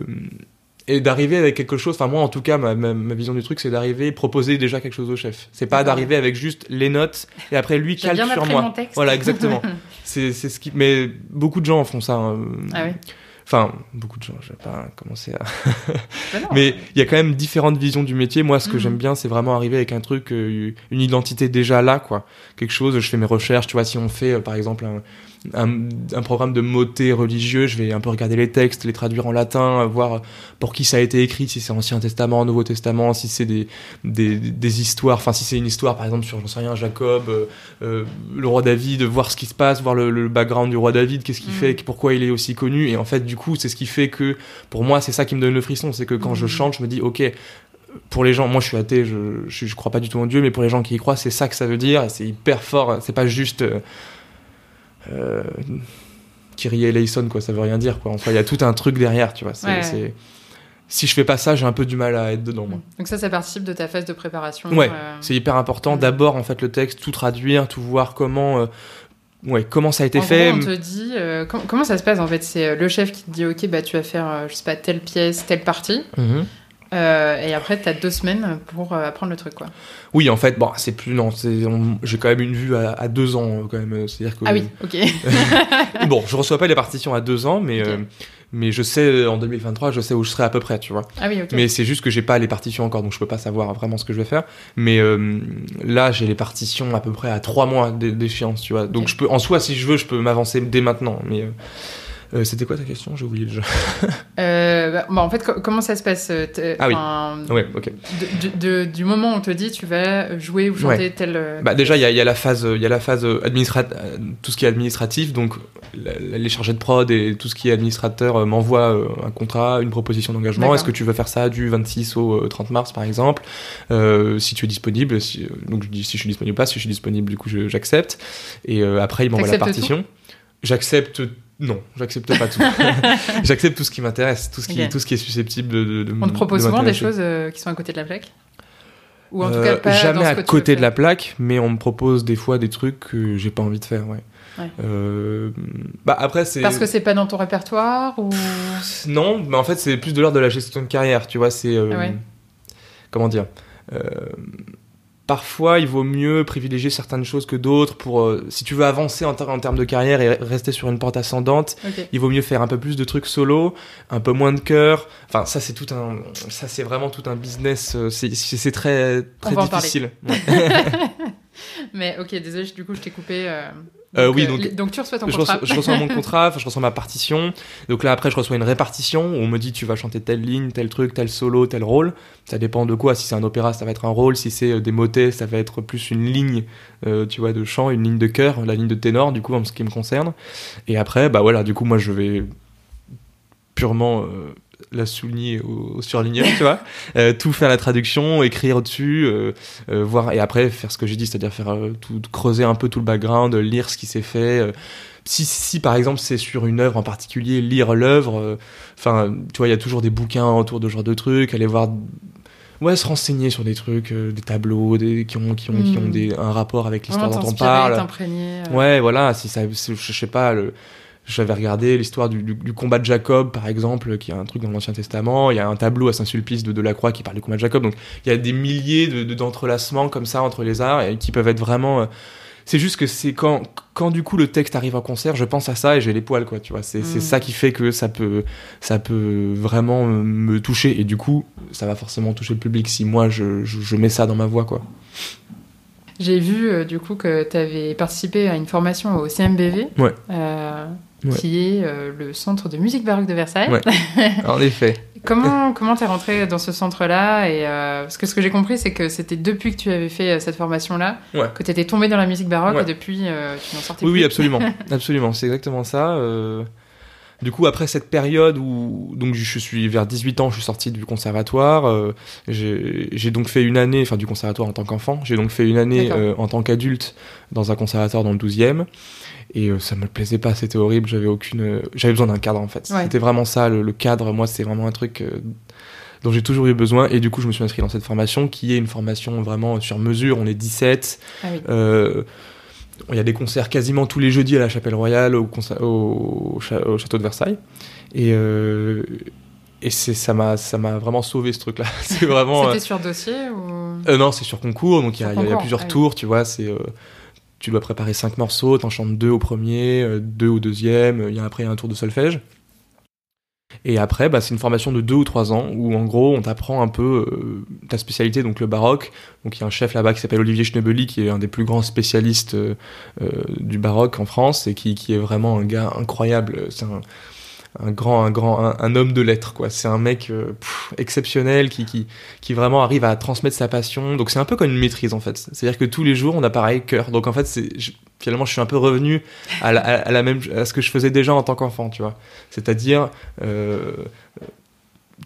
et d'arriver avec quelque chose. Enfin, moi, en tout cas, ma, ma, ma vision du truc, c'est d'arriver et proposer déjà quelque chose au chef. C'est pas d'arriver avec juste les notes et après lui calque bien sur moi. mon texte. Voilà, exactement. <laughs> C'est c'est ce qui. Mais beaucoup de gens font ça. hein. ah oui. Enfin, beaucoup de gens. Je vais pas commencer à. <laughs> Bah. Mais il y a quand même différentes visions du métier. Moi, ce que Mhm. j'aime bien, c'est vraiment arriver avec un truc, euh, une identité déjà là, quoi. Quelque chose. Je fais mes recherches. Tu vois, si on fait, euh, par exemple, un, un, un programme de mots-t religieux, je vais un peu regarder les textes, les traduire en latin, voir pour qui ça a été écrit, si c'est Ancien Testament, Nouveau Testament, si c'est des, des, des histoires. Enfin, si c'est une histoire, par exemple, sur, j'en sais rien, Jacob, euh, euh, le roi David, voir ce qui se passe, voir le, le background du roi David, qu'est-ce qu'il Mhm. fait, pourquoi il est aussi connu. Et en fait, du coup, c'est ce qui fait que, pour moi, c'est ça qui me donne le frisson. C'est que quand je Mhm. chante, je me dis, ok, pour les gens, moi je suis athée, je, je, je crois pas du tout en Dieu, mais pour les gens qui y croient, c'est ça que ça veut dire, c'est hyper fort, c'est pas juste. Euh, euh, Kyrie eleison, quoi, ça veut rien dire, quoi. Enfin, il y a tout un truc derrière, tu vois. Ouais. Si je fais pas ça, j'ai un peu du mal à être dedans, moi. Donc ça, ça participe de ta phase de préparation. Ouais, euh, C'est hyper important. Mhm. D'abord, en fait, le texte, tout traduire, tout voir comment. euh, Ouais, comment ça a été en fait. Gros, on te dit euh, com- comment ça se passe en fait? C'est le chef qui te dit ok bah tu vas faire je sais pas telle pièce telle partie Mhm. Euh, et après t'as deux semaines pour euh, apprendre le truc quoi. Oui, en fait, bon, c'est plus non, j'ai quand même une vue à, à deux ans, euh, quand même. C'est-à-dire que Ah oui ok. <laughs> bon, je reçois pas les partitions à deux ans, mais euh, mais je sais euh, en 2023, je sais où je serai à peu près, tu vois. ah oui ok. Mais c'est juste que j'ai pas les partitions encore, donc je peux pas savoir vraiment ce que je vais faire. Mais euh, là, j'ai les partitions à peu près à trois mois d'é- d'échéance, tu vois. Donc je peux, en soi, si je veux, je peux m'avancer dès maintenant. Mais euh, C'était quoi ta question? J'ai oublié déjà. <laughs> Euh, bah, bah, en fait, co- comment ça se passe euh, Ah oui. ouais, ok. de- de- de- Du moment où on te dit tu vas jouer ou chanter Ouais. tel. Bah déjà il y a, il y a la phase il y a la phase administrative tout ce qui est administratif donc la- la- les chargés de prod et tout ce qui est administrateur m'envoient un contrat une proposition d'engagement est-ce que tu veux faire ça du 26 au euh, 30 mars par exemple? Si tu es disponible si, donc je dis si je suis disponible pas si je suis disponible du coup j'accepte et après ils m'envoient la partition j'accepte non j'accepte pas tout <laughs> j'accepte tout ce qui m'intéresse tout ce qui Ok. tout ce qui est susceptible de, On te propose de souvent des choses euh, qui sont à côté de la plaque Ou en tout Euh, cas pas jamais à côté de la plaque, mais on me propose des fois des trucs que j'ai pas envie de faire. Ouais. Ouais. Euh, bah après c'est Parce que c'est pas dans ton répertoire ou non, mais en fait c'est plus de l'ordre de la gestion de carrière. Tu vois, c'est euh, Ah ouais. comment dire. Euh, Parfois, il vaut mieux privilégier certaines choses que d'autres pour, euh, si tu veux avancer en, ter- en termes de carrière et rester sur une porte ascendante, il vaut mieux faire un peu plus de trucs solo, un peu moins de cœur. Enfin, ça c'est tout un, ça c'est vraiment tout un business. euh, C'est très difficile. <laughs> Ouais. Mais ok, désolé, du coup je t'ai coupé. euh, Euh, donc, oui, euh, donc- tu reçois ton je, contrat. reçois, je reçois <laughs> mon contrat, enfin, je reçois ma partition. Donc là, après, je reçois une répartition où on me dit tu vas chanter telle ligne, tel truc, tel solo, tel rôle. Ça dépend de quoi. Si c'est un opéra, ça va être un rôle. Si c'est euh, des motets, ça va être plus une ligne, euh, tu vois, de chant, une ligne de chœur, la ligne de ténor, du coup, en ce qui me concerne. Et après, bah voilà, du coup, moi, je vais purement euh, la souligner au, au surligneur, tu vois. <laughs> Euh, tout faire la traduction, écrire dessus, euh, euh, voir et après faire ce que j'ai dit, c'est-à-dire faire tout, creuser un peu tout le background, lire ce qui s'est fait. si, si par exemple c'est sur une œuvre en particulier, lire l'œuvre. Enfin, tu vois, il y a toujours des bouquins autour de ce genre de trucs. Aller voir, ouais, se renseigner sur des trucs, euh, des tableaux, des qui ont qui ont, qui ont des, un rapport avec l'histoire dont on parle. euh. Ouais, voilà, si ça, je sais pas, le, j'avais regardé l'histoire du, du- du combat de Jacob, par exemple, qui est un truc dans l'Ancien Testament. Il y a un tableau à Saint-Sulpice de Delacroix qui parle du combat de Jacob. Donc, il y a des milliers de, de- d'entrelacements comme ça entre les arts et qui peuvent être vraiment. euh, c'est juste que c'est quand, quand du coup le texte arrive en concert, je pense à ça et j'ai les poils, quoi, tu vois. C'est, c'est Mm. ça qui fait que ça peut, ça peut vraiment me toucher et du coup, ça va forcément toucher le public si moi je, je, je mets ça dans ma voix, quoi. J'ai vu euh, du coup que tu avais participé à une formation au CMBV, Ouais. euh, Ouais. qui est euh, le centre de musique baroque de Versailles. Ouais. <laughs> En effet. Comment comment t'es rentré dans ce centre-là et parce que ce que j'ai compris c'est que c'était depuis que tu avais fait cette formation-là Ouais. que t'étais tombé dans la musique baroque et depuis tu n'en sortais Oui, plus. oui, absolument, <laughs> absolument, c'est exactement ça. Du coup, après cette période où donc je suis vers 18 ans, je suis sorti du conservatoire. euh, j'ai donc fait une année, enfin du conservatoire en tant qu'enfant. J'ai donc fait une année euh, en tant qu'adulte dans un conservatoire dans le 12e. Et euh, ça me plaisait pas, c'était horrible. J'avais aucune, j'avais besoin d'un cadre en fait. Ouais. C'était vraiment ça, le, le cadre. Moi, c'est vraiment un truc euh, dont j'ai toujours eu besoin. Et du coup, je me suis inscrit dans cette formation qui est une formation vraiment sur mesure. On est 17. Ah oui. Euh, il y a des concerts quasiment tous les jeudis à la Chapelle Royale, au, château de Versailles. Et, euh, et c'est, ça, m'a, ça m'a vraiment sauvé ce truc-là. <laughs> c'est vraiment. C'était sur dossier ou? Euh, non, c'est sur concours, donc il y, a- y a- y a plusieurs ah oui. tours, tu vois. C'est, euh, tu dois préparer cinq morceaux, t'en chantes deux au premier, euh, deux au deuxième, il y a après un tour de solfège. Et après, bah, c'est une formation de deux ou trois ans où en gros on t'apprend un peu euh, ta spécialité, donc le baroque. Donc il y a un chef là-bas qui s'appelle Olivier Schnebeli qui est un des plus grands spécialistes euh, euh, du baroque en France et qui, est vraiment un gars incroyable. C'est un, grand, un grand, un, homme de lettres quoi. C'est un mec exceptionnel qui, qui, vraiment arrive à transmettre sa passion. Donc c'est un peu comme une maîtrise en fait. C'est-à-dire que tous les jours on a pareil cœur. Donc en fait c'est finalement je suis un peu revenu à la, même à ce que je faisais déjà en tant qu'enfant, tu vois. C'est-à-dire euh,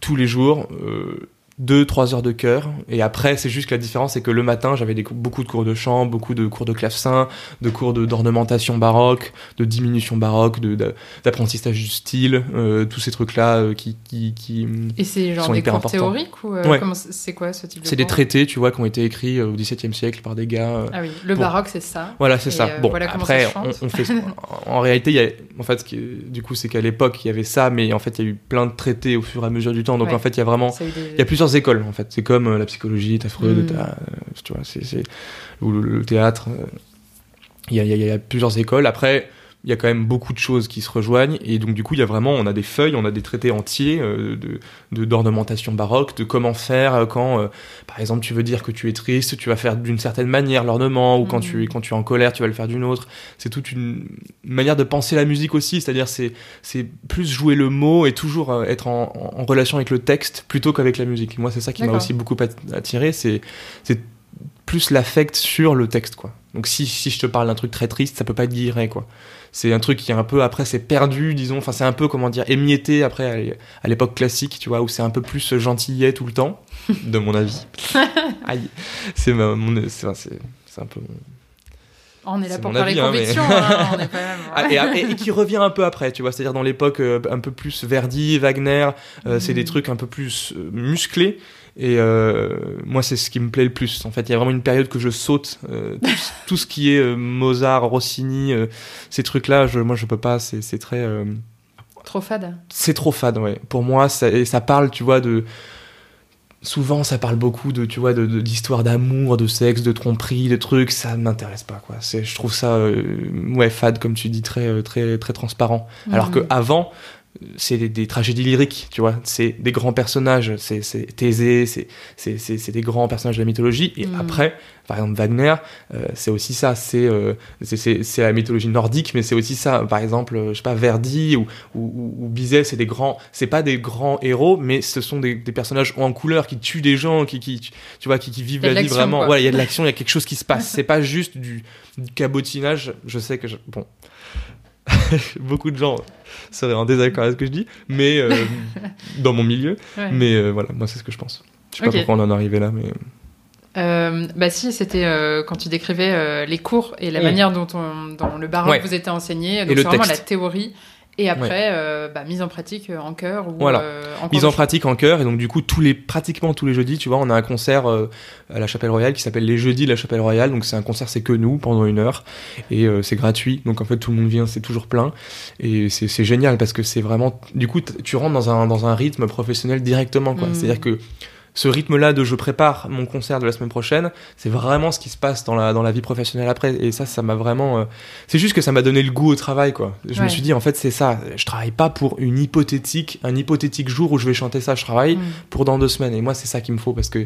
tous les jours. Euh, deux, trois heures de chœur, et après, c'est juste que la différence, c'est que le matin, j'avais beaucoup de cours de chant, beaucoup de cours de clavecin, de cours de- d'ornementation baroque, de diminution baroque, de- de- d'apprentissage du style, euh, tous ces trucs-là euh, qui, qui, qui, Et c'est genre sont des cours théoriques ou euh, Ouais. c'est quoi ce type de C'est des traités, tu vois, qui ont été écrits euh, au XVIIe siècle par des gars. Ah oui, le baroque c'est ça. Voilà, c'est ça. bon, voilà après, ça on, fait. En réalité, il y a, en fait, ce qui est- du coup, c'est qu'à l'époque, il y avait ça, mais en fait, il y a eu plein de traités au fur et à mesure du temps. Donc, Ouais. en fait, il y a vraiment. Des- Il y a plusieurs écoles, en fait. C'est comme euh, la psychologie, t'as Freud, Mm. t'as, euh, tu vois, c'est, ou le, le théâtre. euh, Il y, a, il y a- il y a plusieurs écoles. Après, il y a quand même beaucoup de choses qui se rejoignent. Et donc du coup il y a vraiment on a des feuilles on a des traités entiers euh, de d'ornementation baroque de comment faire euh, quand euh, par exemple tu veux dire que tu es triste tu vas faire d'une certaine manière l'ornement ou quand tu es mm. quand tu es en colère tu vas le faire d'une autre. C'est toute une manière de penser la musique aussi c'est-à-dire c'est c'est plus jouer le mot et toujours être en, en relation avec le texte plutôt qu'avec la musique. Moi c'est ça qui m'a aussi beaucoup attiré c'est c'est plus l'affect sur le texte quoi. Donc si, si je te parle d'un truc très triste ça peut pas être guilleret quoi c'est un truc qui est un peu après c'est perdu disons. Enfin c'est un peu comment dire émietté après à l'époque classique tu vois où c'est un peu plus gentillet tout le temps <laughs> de mon avis. <laughs> Aïe. C'est mon c'est un peu on est là pour parler hein, conviction, <laughs> hein, on est pas ah, et, qui revient un peu après, tu vois, c'est-à-dire dans l'époque euh, un peu plus Verdi, Wagner, euh, c'est des mm. trucs un peu plus euh, musclés. Et moi, c'est ce qui me plaît le plus. En fait, il y a vraiment une période que je saute. <laughs> tout, ce qui est Mozart, Rossini, ces trucs-là, je, moi, je peux pas. C'est très. Trop fade. C'est trop fade, ouais. Pour moi, ça, et ça parle, tu vois, de souvent ça parle beaucoup de tu vois de d'histoires d'amour de sexe de tromperie de trucs ça m'intéresse pas quoi c'est je trouve ça euh, ouais fade comme tu dis très euh, très très transparent alors que avant c'est des, tragédies lyriques, tu vois. C'est des grands personnages, c'est Thésée, c'est des grands personnages de la mythologie. Et mm. après, par exemple, Wagner, euh, c'est aussi ça. Euh, c'est la mythologie nordique, mais c'est aussi ça. Par exemple, je sais pas, Verdi ou, ou, Bizet, c'est des grands. C'est pas des grands héros, mais ce sont des, personnages en couleur qui tuent des gens, qui, qui tu vois, qui, qui vivent la vie vraiment. Il y a de <laughs> l'action, il y a quelque chose qui se passe. c'est pas juste du, du cabotinage. Je sais que je, bon. <laughs> beaucoup de gens seraient en désaccord avec ce que je dis, mais euh, <laughs> dans mon milieu. Mais euh, voilà, moi c'est ce que je pense. Je sais pas pourquoi on en est arrivé là, mais. Euh, bah si, c'était quand tu décrivais les cours et la manière dont, on, dans le baroque vous était enseigné. Donc c'est vraiment la théorie et après, euh, bah, mise en pratique euh, en chœur ou voilà. Euh, mise en pratique en chœur. Et donc, du coup, tous les, pratiquement tous les jeudis, tu vois, on a un concert à la Chapelle Royale qui s'appelle Les Jeudis de la Chapelle Royale. Donc, c'est un concert, c'est que nous, pendant une heure. Et c'est gratuit. Donc, en fait, tout le monde vient, c'est toujours plein. Et c'est génial parce que c'est vraiment. Du coup, tu rentres dans un, dans un rythme professionnel directement, quoi. Mmh. C'est-à-dire que ce rythme-là de je prépare mon concert de la semaine prochaine, c'est vraiment ce qui se passe dans la, dans la vie professionnelle après. Et ça, ça m'a vraiment. Euh, c'est juste que ça m'a donné le goût au travail, quoi. Je me suis dit, en fait, c'est ça. Je travaille pas pour une hypothétique, un hypothétique jour où je vais chanter ça. Je travaille mm. pour dans deux semaines. Et moi, c'est ça qu'il me faut parce que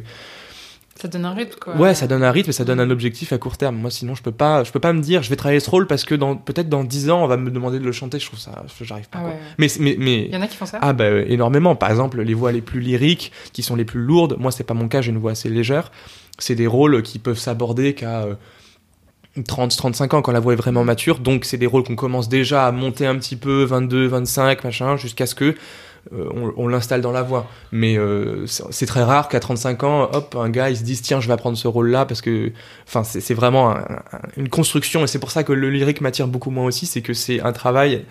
ça donne un rythme, quoi. Ouais, ça donne un rythme et ça donne un objectif à court terme. Moi, sinon, je peux pas, je peux pas me dire, je vais travailler ce rôle parce que dans, peut-être dans 10 ans, on va me demander de le chanter. Je trouve ça, j'arrive pas. Ah mais, mais, mais. Il y en a qui font ça? Ah, bah, énormément. Par exemple, les voix les plus lyriques, qui sont les plus lourdes. Moi, c'est pas mon cas, j'ai une voix assez légère. C'est des rôles qui peuvent s'aborder qu'à, 30, euh, 35 ans quand la voix est vraiment mature. Donc, c'est des rôles qu'on commence déjà à monter un petit peu, 22, 25, machin, jusqu'à ce que euh, on, l'installe dans la voix. Mais euh, c'est très rare qu'à 35 ans, hop, un gars il se dise tiens, je vais prendre ce rôle-là parce que, enfin, c'est vraiment une construction et c'est pour ça que le lyrique m'attire beaucoup moins aussi, c'est que c'est un travail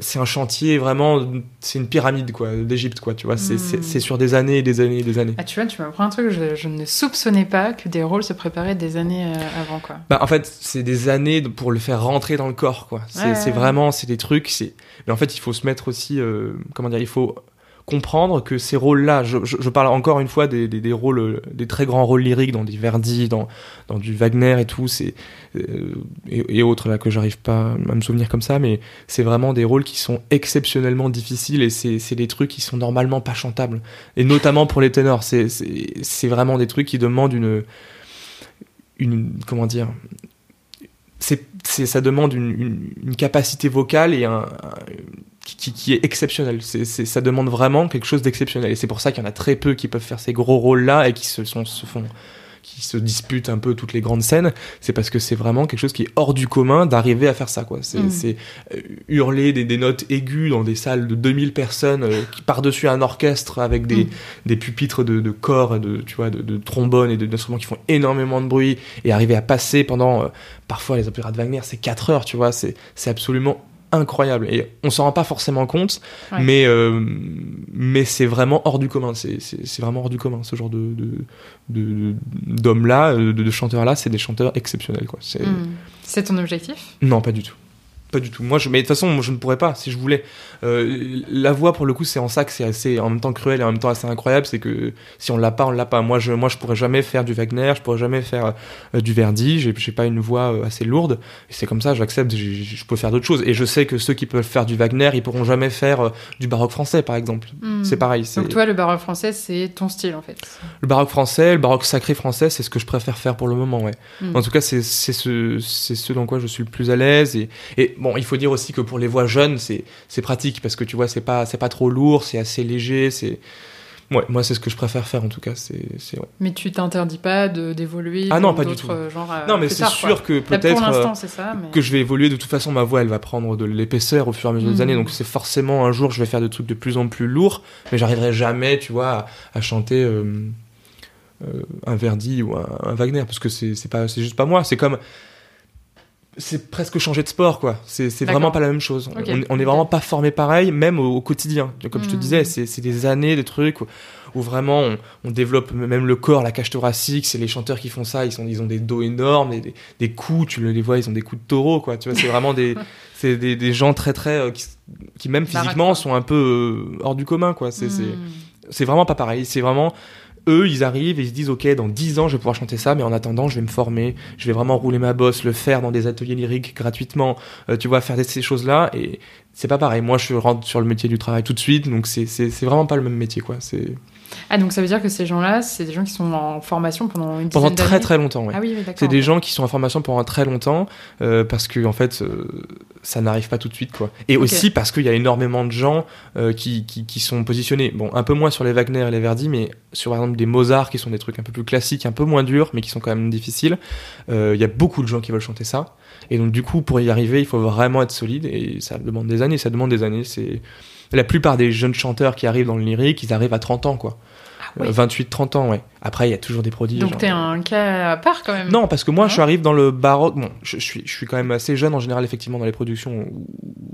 c'est un chantier vraiment, c'est une pyramide quoi, d'Égypte quoi, tu vois. C'est hmm. sur des années et des années et des années. Ah tu vois, tu m'apprends un truc, je, je, ne soupçonnais pas que des rôles se préparaient des années euh, avant quoi. Bah en fait, c'est des années pour le faire rentrer dans le corps quoi. C'est vraiment, c'est des trucs, c'est. Mais en fait, il faut se mettre aussi, euh, comment dire, il faut comprendre que ces rôles-là, je, parle encore une fois des, des, rôles, des très grands rôles lyriques dans des Verdi, dans, dans du Wagner et tout, c'est euh, et, autres là que j'arrive pas à me souvenir comme ça, mais c'est vraiment des rôles qui sont exceptionnellement difficiles et c'est des trucs qui sont normalement pas chantables. Et notamment pour les ténors, c'est c'est vraiment des trucs qui demandent une une comment dire c'est ça demande une, capacité vocale et qui, est exceptionnel. C'est, ça demande vraiment quelque chose d'exceptionnel. Et c'est pour ça qu'il y en a très peu qui peuvent faire ces gros rôles-là et qui se font qui se disputent un peu toutes les grandes scènes, c'est parce que c'est vraiment quelque chose qui est hors du commun d'arriver à faire ça. quoi. C'est, mm. euh, hurler des, des, notes aiguës dans des salles de 2000 personnes euh, qui par-dessus un orchestre avec des, mm. des pupitres de, de corps, de, tu vois, de, de trombones et d'instruments qui font énormément de bruit et arriver à passer pendant, euh, parfois les opéras de Wagner, c'est 4 heures, tu vois, c'est absolument incroyable. Et on s'en rend pas forcément compte mais euh, mais c'est vraiment hors du commun. C'est vraiment hors du commun ce genre de d'hommes là de, de chanteurs là c'est des chanteurs exceptionnels quoi. C'est hmm. ton objectif? Non pas du tout Pas du tout. Moi, je, mais de toute façon, moi, je ne pourrais pas si je voulais. Euh, la voix, pour le coup, c'est en ça que c'est assez, en même temps cruel et en même temps assez incroyable. C'est que si on l'a pas, on l'a pas. Moi, je, moi, je pourrais jamais faire du Wagner, je pourrais jamais faire euh, du Verdi. J'ai, j'ai pas une voix euh, assez lourde. Et c'est comme ça, j'accepte. Je peux faire d'autres choses. Et je sais que ceux qui peuvent faire du Wagner, ils pourront jamais faire du baroque français, par exemple. Hmm. C'est pareil. C'est Donc toi, le baroque français, c'est ton style en fait. le baroque français, le baroque sacré français, c'est ce que je préfère faire pour le moment. Ouais. Hmm. En tout cas, c'est c'est ce, c'est ce dans quoi je suis le plus à l'aise. Et, et bon, il faut dire aussi que pour les voix jeunes, c'est c'est pratique parce que tu vois, c'est pas c'est pas trop lourd, c'est assez léger. C'est ouais, moi c'est ce que je préfère faire en tout cas. C'est c'est ouais. Mais tu t'interdis pas de d'évoluer Ah non, pas du d'autres tout. euh, genres. euh, non, mais c'est sûr quoi. que peut-être pour euh, l'instant, c'est ça. Mais... que je vais évoluer. De toute façon, ma voix, elle va prendre de l'épaisseur au fur et à mesure des Mhm. années. Donc c'est forcément un jour, je vais faire des trucs de plus en plus lourds, mais j'arriverai jamais, tu vois, à, à chanter. euh, euh, un Verdi ou un, un Wagner parce que c'est c'est pas c'est juste pas moi c'est comme c'est presque changer de sport quoi. C'est vraiment pas la même chose. On, on est vraiment pas formé pareil même au, au quotidien. Comme je te Mhm. disais c'est des années de trucs où, où vraiment on, on développe même le corps la cage thoracique c'est les chanteurs qui font ça ils sont ils ont des dos énormes des, des, des coups tu le- les vois ils ont des coups de taureau quoi. Tu vois c'est vraiment des <laughs> c'est des, des gens très très euh, qui, qui même physiquement sont un peu euh, hors du commun quoi. C'est c'est Hmm. c'est vraiment pas pareil. C'est vraiment eux, ils arrivent et ils se disent ok, dans 10 ans, je vais pouvoir chanter ça, mais en attendant, je vais me former, je vais vraiment rouler ma bosse, le faire dans des ateliers lyriques gratuitement, euh, tu vois, faire ces choses-là. Et c'est pas pareil. Moi, je rentre sur le métier du travail tout de suite, donc c'est vraiment pas le même métier quoi. C'est Ah, donc ça veut dire que ces gens-là, c'est des gens qui sont en formation pendant une pendant très très longtemps. Ouais. Ah oui, oui. C'est des gens qui sont en formation pendant très longtemps euh, parce que en fait euh, ça n'arrive pas tout de suite quoi. Et aussi parce qu'il y a énormément de gens euh, qui, qui, qui sont positionnés. Bon, un peu moins sur les Wagner et les Verdi, mais sur par exemple des Mozart qui sont des trucs un peu plus classiques, un peu moins durs, mais qui sont quand même difficiles. Il y a beaucoup de gens qui veulent chanter ça. Et donc du coup pour y arriver il faut vraiment être solide et ça demande des années. Ça demande des années. C'est la plupart des jeunes chanteurs qui arrivent dans le lyrique, ils arrivent à 30 ans quoi. Ah oui. Euh, 28-30 ans ouais. Après il y a toujours des prodiges. Donc hein. t'es un cas à part quand même. Non, parce que moi, Non je suis arrive dans le baroque. Bon, je, je suis, je suis quand même assez jeune en général, effectivement, dans les productions où,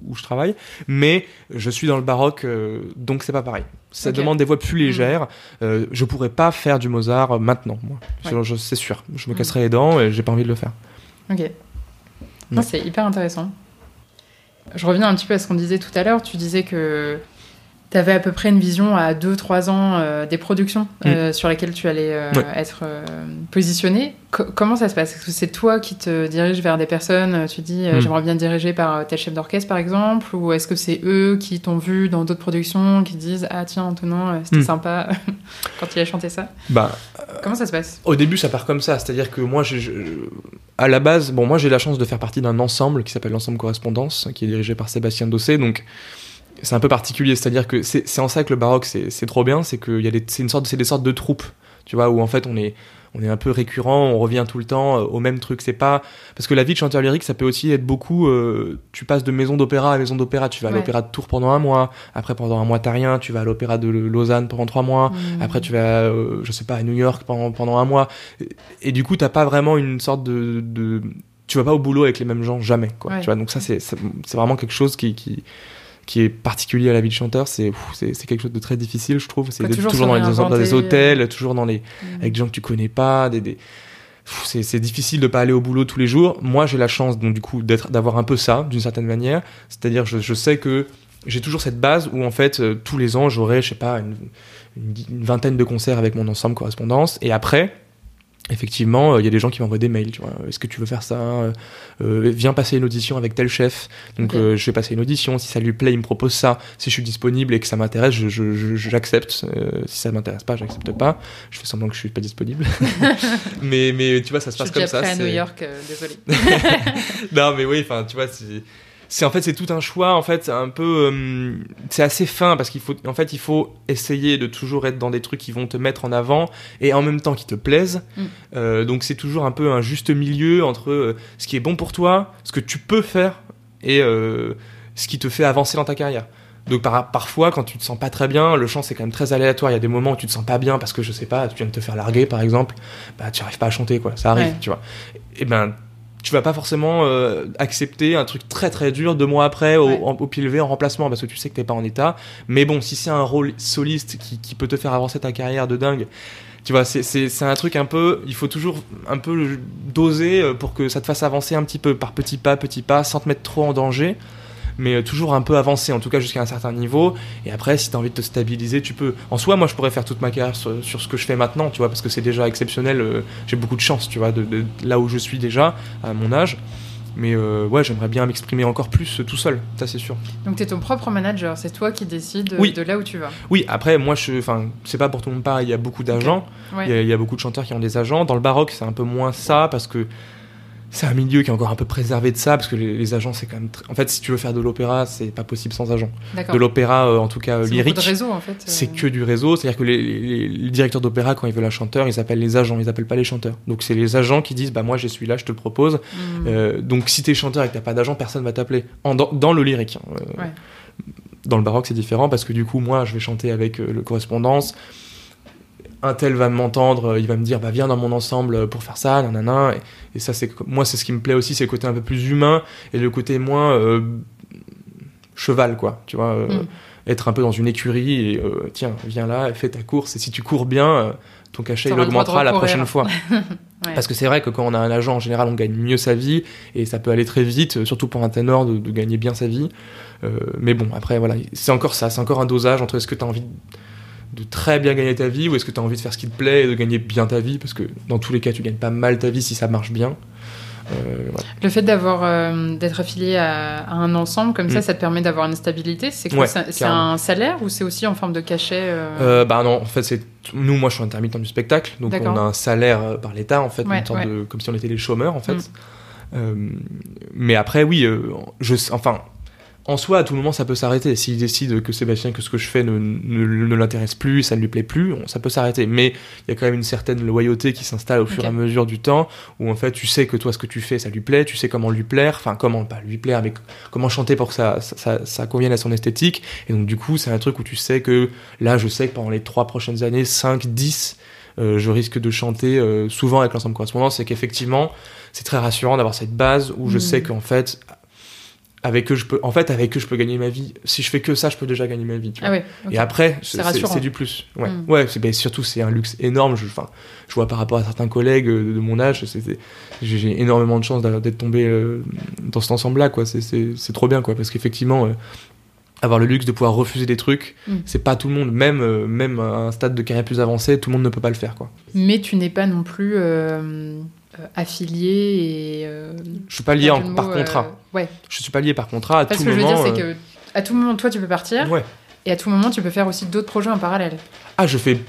où je travaille, mais je suis dans le baroque, euh, donc c'est pas pareil. Ça demande des voix plus légères. Euh, je pourrais pas faire du Mozart euh, maintenant, moi. Ouais. C'est sûr. Je me Mm. casserais les dents et j'ai pas envie de le faire. Ok. Non, c'est hyper intéressant. Je reviens un petit peu à ce qu'on disait tout à l'heure. Tu disais que tu avais à peu près une vision à 2-3 ans euh, des productions euh, sur lesquelles tu allais euh, Mm. Ouais. être positionné. Co- comment ça se passe? Est-ce que c'est toi qui te diriges vers des personnes Tu dis Mm. j'aimerais bien diriger par tel chef d'orchestre par exemple? Ou est-ce que c'est eux qui t'ont vu dans d'autres productions qui disent ah tiens Antonin c'était Mm. sympa <laughs> quand il a chanté ça? Bah, Comment ça se passe? Au début, ça part comme ça, c'est-à-dire que moi, je, je- à la base, bon, moi, j'ai la chance de faire partie d'un ensemble qui s'appelle l'ensemble correspondance, qui est dirigé par Sébastien Dossé, donc c'est un peu particulier, c'est-à-dire que c'est en ça que le baroque, c'est trop bien, c'est que y a des, c'est une sorte, c'est des sortes de troupes, tu vois, où en fait, on est, on est un peu récurrent, on revient tout le temps euh, au même truc. C'est pas parce que la vie de chanteur lyrique, ça peut aussi être beaucoup. euh, tu passes de maison d'opéra à maison d'opéra. Tu vas à l'opéra de Tours pendant un mois. Après, pendant un mois, t'as rien. Tu vas à l'opéra de Lausanne pendant trois mois. Mm. Après, tu vas, euh, je sais pas, à New York pendant, pendant un mois. Et, et du coup, t'as pas vraiment une sorte de, de, tu vas pas au boulot avec les mêmes gens jamais, quoi. Ouais. Tu vois, donc ça, c'est, c'est c'est vraiment quelque chose qui, qui, qui est particulier à la vie de chanteur. C'est, quelque chose de très difficile, je trouve. C'est toujours dans, les, dans des hôtels, toujours dans les, avec des gens que tu connais pas, des, des... Pff, C'est, difficile de pas aller au boulot tous les jours. Moi, j'ai la chance, donc du coup, d'être, d'avoir un peu ça, d'une certaine manière. C'est-à-dire, je, je sais que j'ai toujours cette base où en fait, euh, tous les ans, j'aurai, je sais pas, une, une vingtaine de concerts avec mon ensemble correspondance. Et après, effectivement, euh, il y a des gens qui m'envoient des mails. Tu vois, est-ce que tu veux faire ça? Euh, Viens passer une audition avec tel chef. Donc, euh, je vais passer une audition. Si ça lui plaît, il me propose ça. Si je suis disponible et que ça m'intéresse, je, je, je- j'accepte. Euh, si ça m'intéresse pas, j'accepte pas. Je fais semblant que je suis pas disponible. <laughs> mais, mais tu vois, ça se Je suis passe comme ça. prêt à c'est- New York, euh, désolé. <laughs> non, mais oui, enfin, tu vois, c'est. C'est en fait c'est tout un choix en fait un peu euh, c'est assez fin parce qu'il faut en fait il faut essayer de toujours être dans des trucs qui vont te mettre en avant et en même temps qui te plaisent. Mm. Euh, donc c'est toujours un peu un juste milieu entre euh, ce qui est bon pour toi ce que tu peux faire et ce qui te fait avancer dans ta carrière. Donc par, parfois quand tu te sens pas très bien le chant c'est quand même très aléatoire. Il y a des moments où tu te sens pas bien parce que je sais pas tu viens de te faire larguer par exemple. Bah tu arrives pas à chanter quoi. Ça arrive Ouais. tu vois. Et ben tu vas pas forcément euh, accepter un truc très très dur deux mois après au, Ouais. en- au pied levé en remplacement parce que tu sais que t'es pas en état mais bon si c'est un rôle soliste qui, qui peut te faire avancer ta carrière de dingue Tu vois, c'est- c'est c'est un truc un peu. Il faut toujours un peu doser euh, pour que ça te fasse avancer un petit peu par petit pas, petit pas, sans te mettre trop en danger. Mais euh, toujours un peu avancer, en tout cas jusqu'à un certain niveau. Et après, si tu as envie de te stabiliser, tu peux. En soi, moi, je pourrais faire toute ma carrière sur, sur ce que je fais maintenant, tu vois, parce que c'est déjà exceptionnel. euh, J'ai beaucoup de chance, tu vois, de, de là où je suis déjà, à mon âge. Mais euh, ouais, j'aimerais bien m'exprimer encore plus tout seul, ça c'est sûr. Donc, tu es ton propre manager, c'est toi qui décides Oui. de là où tu vas. Oui, après, moi, je, enfin, c'est pas pour tout le monde pareil. Il y a beaucoup d'agents. Ouais. Il y a beaucoup de chanteurs qui ont des agents. Dans le baroque, c'est un peu moins ça parce que c'est un milieu qui est encore un peu préservé de ça parce que les, les agents, c'est quand même. En fait, si tu veux faire de l'opéra, c'est pas possible sans agent. De l'opéra, euh, en tout cas euh, C'est lyrique. réseau, en fait. C'est euh. que du réseau, c'est-à-dire que les, les- les directeurs d'opéra, quand ils veulent un chanteur, ils appellent les agents, ils appellent pas les chanteurs. Donc c'est les agents qui disent, bah moi je suis là, je te le propose. Hmm. Euh, donc si t'es chanteur et que t'as pas d'agent, personne va t'appeler. En- Dans, dans le lyrique. hein. Ouais. Dans le baroque, c'est différent parce que du coup, moi, je vais chanter avec le correspondance. Un tel va m'entendre, euh, il va me dire, bah viens dans mon ensemble pour faire ça, nanana. Et, et ça, c'est moi, c'est ce qui me plaît aussi, c'est le côté un peu plus humain et le côté moins euh, cheval, quoi. Tu vois, euh, Mm. être un peu dans une écurie et euh, tiens, viens là, fais ta course. Et si tu cours bien, ton cachet il augmentera la prochaine fois. <laughs> Ouais. Parce que c'est vrai que quand on a un agent, en général, on gagne mieux sa vie et ça peut aller très vite, surtout pour un ténor, de, de gagner bien sa vie. Mais bon, après, voilà, c'est encore ça, c'est encore un dosage entre est-ce que tu as envie de, de très bien gagner ta vie ou est-ce que tu as envie de faire ce qui te plaît et de gagner bien ta vie? Parce que dans tous les cas, tu gagnes pas mal ta vie si ça marche bien. Euh. Le fait d'avoir euh, d'être affilié à, à un ensemble comme ça, Mm. ça te permet d'avoir une stabilité? C'est quoi? Ouais, C'est un salaire ou c'est aussi en forme de cachet euh, bah non, en fait, c'est nous, moi, je suis intermittent du spectacle, donc on a un salaire par l'État, en fait, Ouais, une sorte ouais. de, comme si on était les chômeurs, en fait. Mm. Mais après, oui, je, enfin, en soi, à tout moment, ça peut s'arrêter. S'il décide que Sébastien, que ce que je fais ne, ne, ne l'intéresse plus, ça ne lui plaît plus, on- ça peut s'arrêter. Mais il y a quand même une certaine loyauté qui s'installe au fur et à mesure du temps, où en fait, tu sais que toi, ce que tu fais, ça lui plaît, tu sais comment lui plaire, enfin, comment pas lui plaire, mais comment chanter pour que ça, ça, ça, ça convienne à son esthétique. Et donc, du coup, c'est un truc où tu sais que là, je sais que pendant les trois prochaines années, 5, 10, euh, je risque de chanter euh, souvent avec l'ensemble correspondance et qu'effectivement, c'est très rassurant d'avoir cette base où je Mm. sais qu'en fait, avec eux, je peux, en fait, avec eux, je peux gagner ma vie. Si je fais que ça, je peux déjà gagner ma vie. tu vois. Ah. Et après, c'est du plus. Ouais, Mm. ouais c'est, ben, surtout, c'est un luxe énorme. Je, enfin, je vois par rapport à certains collègues euh, de mon âge, j'ai, énormément de chance d'être tombé euh, dans cet ensemble-là. Quoi. C'est, trop bien, quoi, parce qu'effectivement, euh, avoir le luxe de pouvoir refuser des trucs, Mm. c'est pas tout le monde. Même, même à un stade de carrière plus avancé, tout le monde ne peut pas le faire. Quoi. Mais tu n'es pas non plus affilié et. euh, Je suis pas lié en- par contrat. euh, Ouais. Je suis pas lié par contrat. À Parce tout que je veux moment. dire, c'est euh, que à tout moment, toi, tu peux partir Ouais. et à tout moment, tu peux faire aussi d'autres projets en parallèle. Ah, je fais ce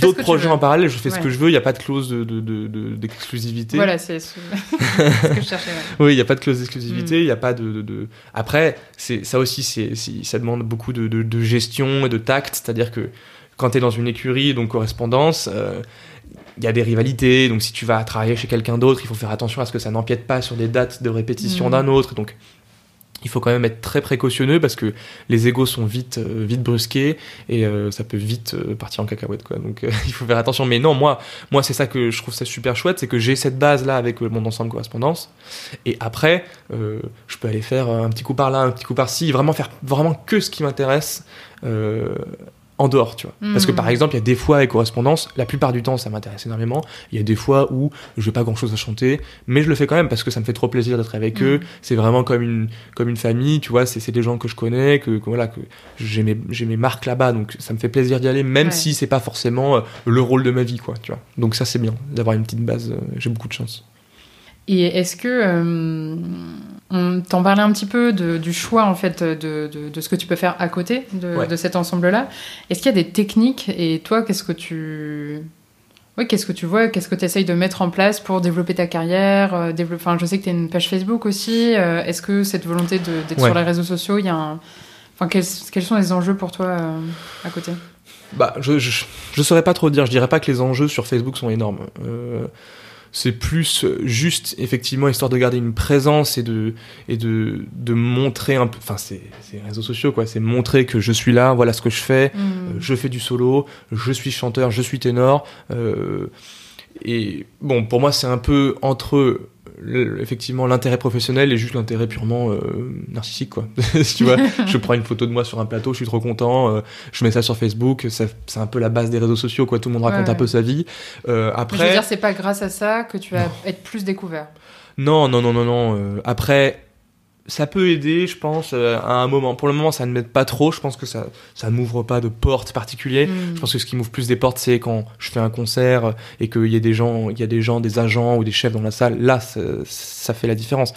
d'autres projets en parallèle, je fais ce que je veux, il n'y a pas de clause de, de- de- de- d'exclusivité. Voilà, c'est ce <laughs> ce que je cherchais. ouais. Oui, il n'y a pas de clause d'exclusivité, Mm. il n'y a pas de... Après, ça aussi, c'est, ça demande beaucoup de, gestion et de tact, c'est-à-dire que quand tu es dans une écurie, donc correspondance, euh, il y a des rivalités, donc si tu vas travailler chez quelqu'un d'autre, il faut faire attention à ce que ça n'empiète pas sur des dates de répétition Mm. d'un autre, donc il faut quand même être très précautionneux parce que les égos sont vite, euh, vite brusqués et euh, ça peut vite euh, partir en cacahuète quoi. Donc euh, <laughs> il faut faire attention. Mais non, moi, moi c'est ça que je trouve ça super chouette, c'est que j'ai cette base là avec mon ensemble correspondance et après euh, je peux aller faire un petit coup par là, un petit coup par ci, vraiment faire vraiment que ce qui m'intéresse. En dehors, tu vois. Parce que Mhm. par exemple, il y a des fois avec correspondance, la plupart du temps, ça m'intéresse énormément. Il y a des fois où je n'ai pas grand chose à chanter, mais je le fais quand même parce que ça me fait trop plaisir d'être avec Mhm. eux. C'est vraiment comme une, comme une famille, tu vois. C'est c'est des gens que je connais, que, que voilà, que j'ai mes, j'ai mes marques là-bas, donc ça me fait plaisir d'y aller, même Ouais. si c'est pas forcément euh, le rôle de ma vie, quoi, tu vois. Donc ça, c'est bien d'avoir une petite base. euh, j'ai beaucoup de chance. Et est-ce que euh, on t'en parlait un petit peu de- du choix en fait de, de- de ce que tu peux faire à côté de, Ouais. cet ensemble-là Est-ce qu'il y a des techniques et toi qu'est-ce que tu oui, qu'est-ce que tu vois Qu'est-ce que tu essayes de mettre en place pour développer ta carrière euh, développer... Enfin, je sais que tu as une page Facebook aussi. euh, Est-ce que cette volonté d'être Ouais. sur les réseaux sociaux, il y a un... Enfin, quels, quels sont les enjeux pour toi euh, à côté? Bah, je, je, je saurais pas trop dire. Je dirais pas que les enjeux sur Facebook sont énormes. Euh, c'est plus juste, effectivement, histoire de garder une présence et de, et de, de montrer un peu. Enfin, c'est c'est les réseaux sociaux, quoi. C'est montrer que je suis là, voilà ce que je fais. Hmm. Euh, je fais du solo, je suis chanteur, je suis ténor. euh, et bon, pour moi, c'est un peu entre effectivement l'intérêt professionnel et juste l'intérêt purement euh, narcissique quoi. <laughs> Tu vois <laughs> je prends une photo de moi sur un plateau je suis trop content euh, je mets ça sur Facebook c'est un peu la base des réseaux sociaux quoi. Tout le monde raconte un peu sa vie. Euh, après je veux dire c'est pas grâce à ça que tu vas être plus découvert. Non non non non non après ça peut aider, je pense, euh, à un moment. Pour le moment, ça ne m'aide pas trop. Je pense que ça, ça m'ouvre pas de portes particulières. Mm. Je pense que ce qui m'ouvre plus des portes, c'est quand je fais un concert et qu'il y a des gens, il y a des gens, des agents ou des chefs dans la salle. Là, ça, fait la différence.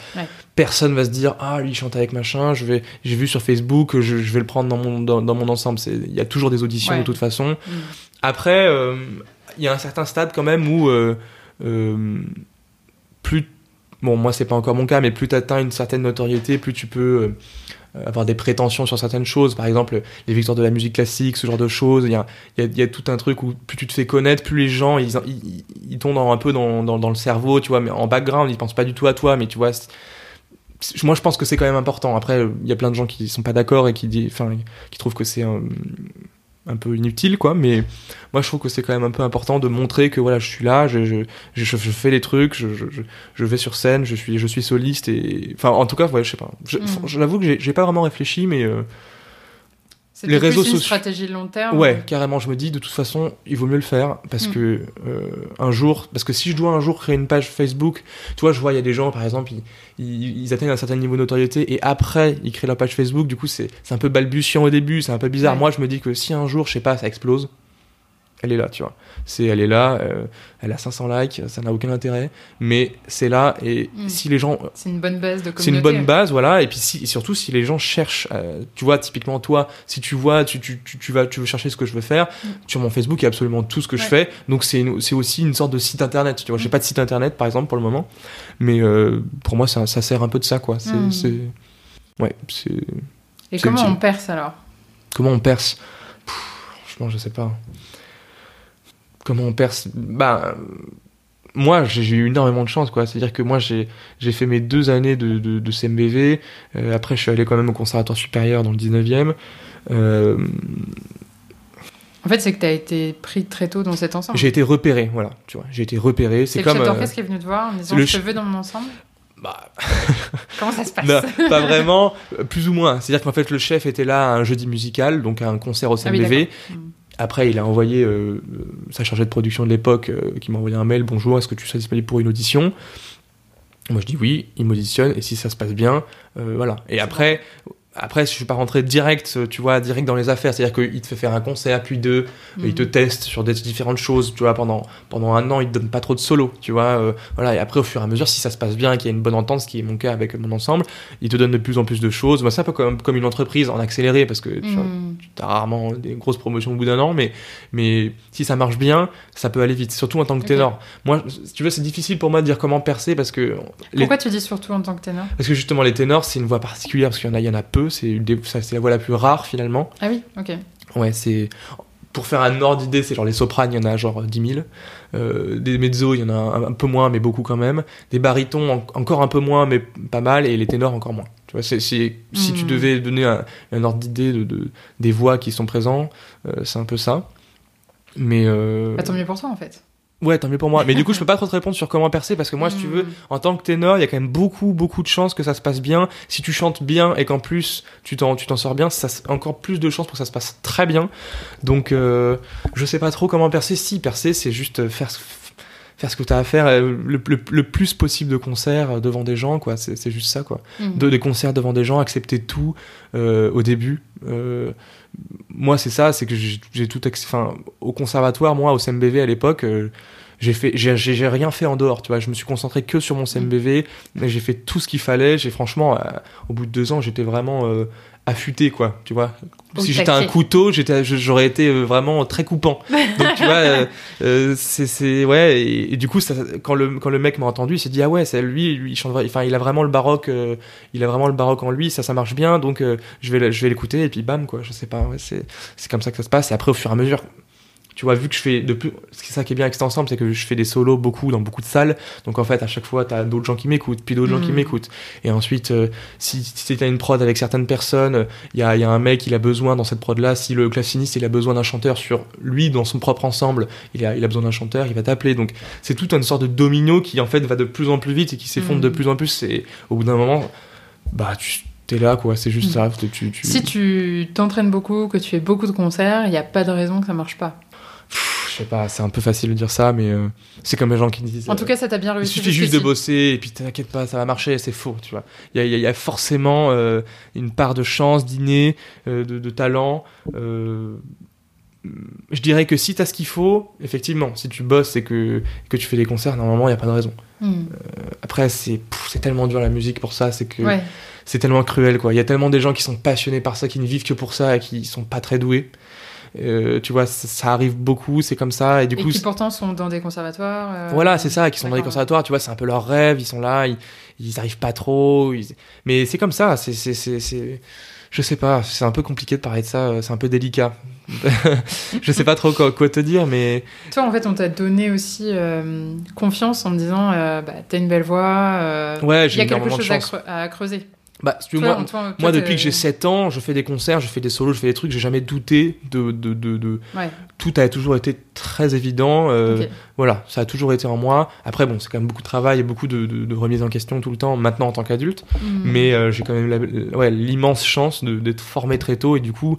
Personne va se dire, ah, lui, il chante avec machin. Je vais, j'ai vu sur Facebook, je, vais le prendre dans mon, dans, mon ensemble. il y a toujours des auditions de toute façon. Mm. Après, euh, il y a un certain stade quand même où, euh, plus bon, moi c'est pas encore mon cas, mais plus tu atteins une certaine notoriété, plus tu peux euh, avoir des prétentions sur certaines choses. Par exemple, les victoires de la musique classique, ce genre de choses. Il y a, y a, tout un truc où plus tu te fais connaître, plus les gens ils, ils, tombent un peu dans, dans, le cerveau, tu vois, mais en background, ils pensent pas du tout à toi, mais tu vois. Moi, je pense que c'est quand même important. Après, il y a plein de gens qui sont pas d'accord et qui, enfin, qui trouvent que c'est un, un peu inutile quoi mais moi je trouve que c'est quand même un peu important de montrer que voilà je suis là je, je, je, fais les trucs je, je, vais sur scène je suis je suis soliste et enfin en tout cas ouais je sais pas mm. j'avoue que j'ai pas vraiment réfléchi mais euh, les réseaux sociaux. stratégie long terme. Ouais, carrément. Je me dis de toute façon, il vaut mieux le faire parce mm. que euh, un jour, parce que si je dois un jour créer une page Facebook, tu vois, je vois il y a des gens par exemple, ils, ils, atteignent un certain niveau de notoriété et après ils créent leur page Facebook. Du coup, c'est un peu balbutiant au début, c'est un peu bizarre. Moi, je me dis que si un jour, je sais pas, ça explose, elle est là, tu vois. C'est, elle est là, euh, elle a 500 likes, ça n'a aucun intérêt, mais c'est là et mm. si les gens, c'est une bonne base de communauté. C'est une bonne base, voilà. Et puis si, surtout si les gens cherchent, euh, tu vois, typiquement toi, si tu vois, tu, tu, tu, vas, tu veux chercher ce que je veux faire, mm. sur mon Facebook il y a absolument tout ce que je fais, donc c'est, c'est aussi une sorte de site internet. Tu vois, j'ai mm. pas de site internet par exemple pour le moment, mais euh, pour moi ça, ça, sert un peu de ça, quoi. C'est, c'est... ouais, c'est. Et comment on perce alors? Comment on perce? Franchement, je sais pas comment on perce bah moi j'ai eu énormément de chance quoi c'est à dire que moi j'ai fait mes deux années de, de, CMBV euh, après je suis allé quand même au conservatoire supérieur dans le 19e euh, en fait, c'est que tu as été pris très tôt dans cet ensemble. J'ai été repéré, voilà, tu vois. J'ai été repéré. C'est comme. le chef euh, qui est venu te voir en disant Je te veux dans mon ensemble bah... <laughs> Comment ça se passe Pas vraiment, plus ou moins. C'est-à-dire qu'en fait, le chef était là un jeudi musical, donc à un concert au CMBV. Ah après, il a envoyé euh, sa chargée de production de l'époque euh, qui m'a envoyé un mail. Bonjour, est-ce que tu serais disponible pour une audition? Moi, je dis oui, il m'auditionne et si ça se passe bien, euh, voilà. Et après, après, je suis pas rentré direct, tu vois, direct dans les affaires. C'est-à-dire qu'il te fait faire un concert, puis deux, il te mhm. teste sur des différentes choses, tu vois, pendant, pendant un an, il te donne pas trop de solo, tu vois. Euh, voilà, et après, au fur et à mesure, si ça se passe bien, qu'il y a une bonne entente, ce qui est mon cas avec mon ensemble, il te donne de plus en plus de choses. Moi, c'est un peu comme, comme une entreprise en accéléré, parce que tu mhm. as rarement des grosses promotions au bout d'un an, mais, mais si ça marche bien, ça peut aller vite, surtout en tant que ténor. Moi, si tu veux, c'est difficile pour moi de dire comment percer, parce que. Pourquoi tu dis surtout en tant que ténor? Parce que justement, les ténors, c'est une voix particulière, parce qu'il y en a, il y en a peu c'est la voix la plus rare finalement. Ah oui, ok. Ouais, c'est. Pour faire un ordre d'idée, c'est genre les sopranes, il y en a genre 10 000. Euh, des mezzos, il y en a un, peu moins, mais beaucoup quand même. Des barytons, encore un peu moins, mais pas mal. Et les ténors, encore moins. Tu vois, si tu hmm. devais donner un, ordre d'idée de, des voix qui sont présents, euh, c'est un peu ça. Mais. Euh... Bah, tant mieux pour toi en fait. Ouais, tant mieux pour moi. Mais du coup, je peux pas trop te répondre sur comment percer parce que moi, si tu veux, hmm. en tant que ténor, il y a quand même beaucoup, beaucoup de chances que ça se passe bien. Si tu chantes bien et qu'en plus tu t'en, tu t'en sors bien, ça encore plus de chances pour que ça se passe très bien. Donc, euh, je sais pas trop comment percer. Si percer, c'est juste faire faire ce que tu as à faire euh, le, le, plus possible de concerts devant des gens quoi. C'est, juste ça quoi. Hmm. de, des concerts devant des gens accepter tout euh, au début euh, moi c'est ça c'est que j'ai, tout enfin au conservatoire moi au CMBV à l'époque euh, j'ai fait j'ai rien fait en dehors tu vois. Je me suis concentré que sur mon CMBV j'ai fait tout ce qu'il fallait. J'ai franchement euh, au bout de deux ans j'étais vraiment affûté quoi tu vois. Si j'étais un couteau j'étais j'aurais été vraiment très coupant. <laughs> Donc tu vois c'est c'est ouais et, du coup ça, quand le quand le mec m'a entendu il s'est dit ah ouais c'est lui lui il chante enfin il a vraiment le baroque il a vraiment le baroque en lui ça ça marche bien donc je vais je vais l'écouter et puis bam quoi je sais pas c'est c'est comme ça que ça se passe et après au fur et à mesure tu vois, vu que je fais de plus, c'est ça qui est bien avec cet ensemble, c'est que je fais des solos beaucoup dans beaucoup de salles. Donc en fait, à chaque fois, t'as d'autres gens qui m'écoutent, puis d'autres gens qui Mhm. m'écoutent. Et ensuite, euh, si, si t'as une prod avec certaines personnes, il y a, y a un mec, il a besoin dans cette prod-là, si le claveciniste, il a besoin d'un chanteur sur lui, dans son propre ensemble, il a, il a besoin d'un chanteur, il va t'appeler. Donc c'est toute une sorte de domino qui en fait va de plus en plus vite et qui s'effondre de plus en plus. Et au bout d'un moment, bah tu t'es là quoi, c'est juste Mhm. ça. Tu, tu, Si tu t'entraînes beaucoup, que tu fais beaucoup de concerts, il n'y a pas de raison que ça marche pas. Je sais pas, c'est un peu facile de dire ça, mais euh, c'est comme les gens qui disent. En euh, tout cas, ça t'a bien Il réussi. suffit juste de bosser et puis t'inquiète pas, ça va marcher, c'est faux, tu vois. Il y a, il y a- il y a forcément euh, une part de chance, d'inné, euh, de, de talent. euh, je dirais que si t'as ce qu'il faut, effectivement, si tu bosses et que, que tu fais des concerts, normalement, il n'y a pas de raison. Hmm. Après, c'est tellement dur la musique pour ça, c'est que Ouais. c'est tellement cruel, quoi. Il y a tellement des gens qui sont passionnés par ça, qui ne vivent que pour ça et qui sont pas très doués. Euh, tu vois, ça, ça arrive beaucoup, c'est comme ça, et du Et coup, qui pourtant sont dans des conservatoires. euh, voilà, c'est ça, qui sont dans d'accord. conservatoires, tu vois, c'est un peu leur rêve, ils sont là, ils, ils arrivent pas trop, ils- mais c'est comme ça, c'est, c'est, c'est, c'est- je sais pas, c'est un peu compliqué de parler de ça, euh, c'est un peu délicat. <laughs> je sais pas trop quoi, quoi te dire, mais Toi, en fait, on t'a donné aussi euh, confiance en me disant bah, t'as une belle voix, ouais, il y j'ai a quelque de chose à creuser. Bah, si tu veux, Toi, moi, toi- depuis que j'ai 7 ans, je fais des concerts, je fais des solos, je fais des trucs, j'ai jamais douté de, de, de, de- Ouais, tout a toujours été très évident. euh. Voilà, ça a toujours été en moi. Après, bon, c'est quand même beaucoup de travail et beaucoup de, de, remise en question tout le temps, maintenant en tant qu'adulte. Hmm. mais euh, j'ai quand même ouais, l'immense chance de- d'être formé très tôt et du coup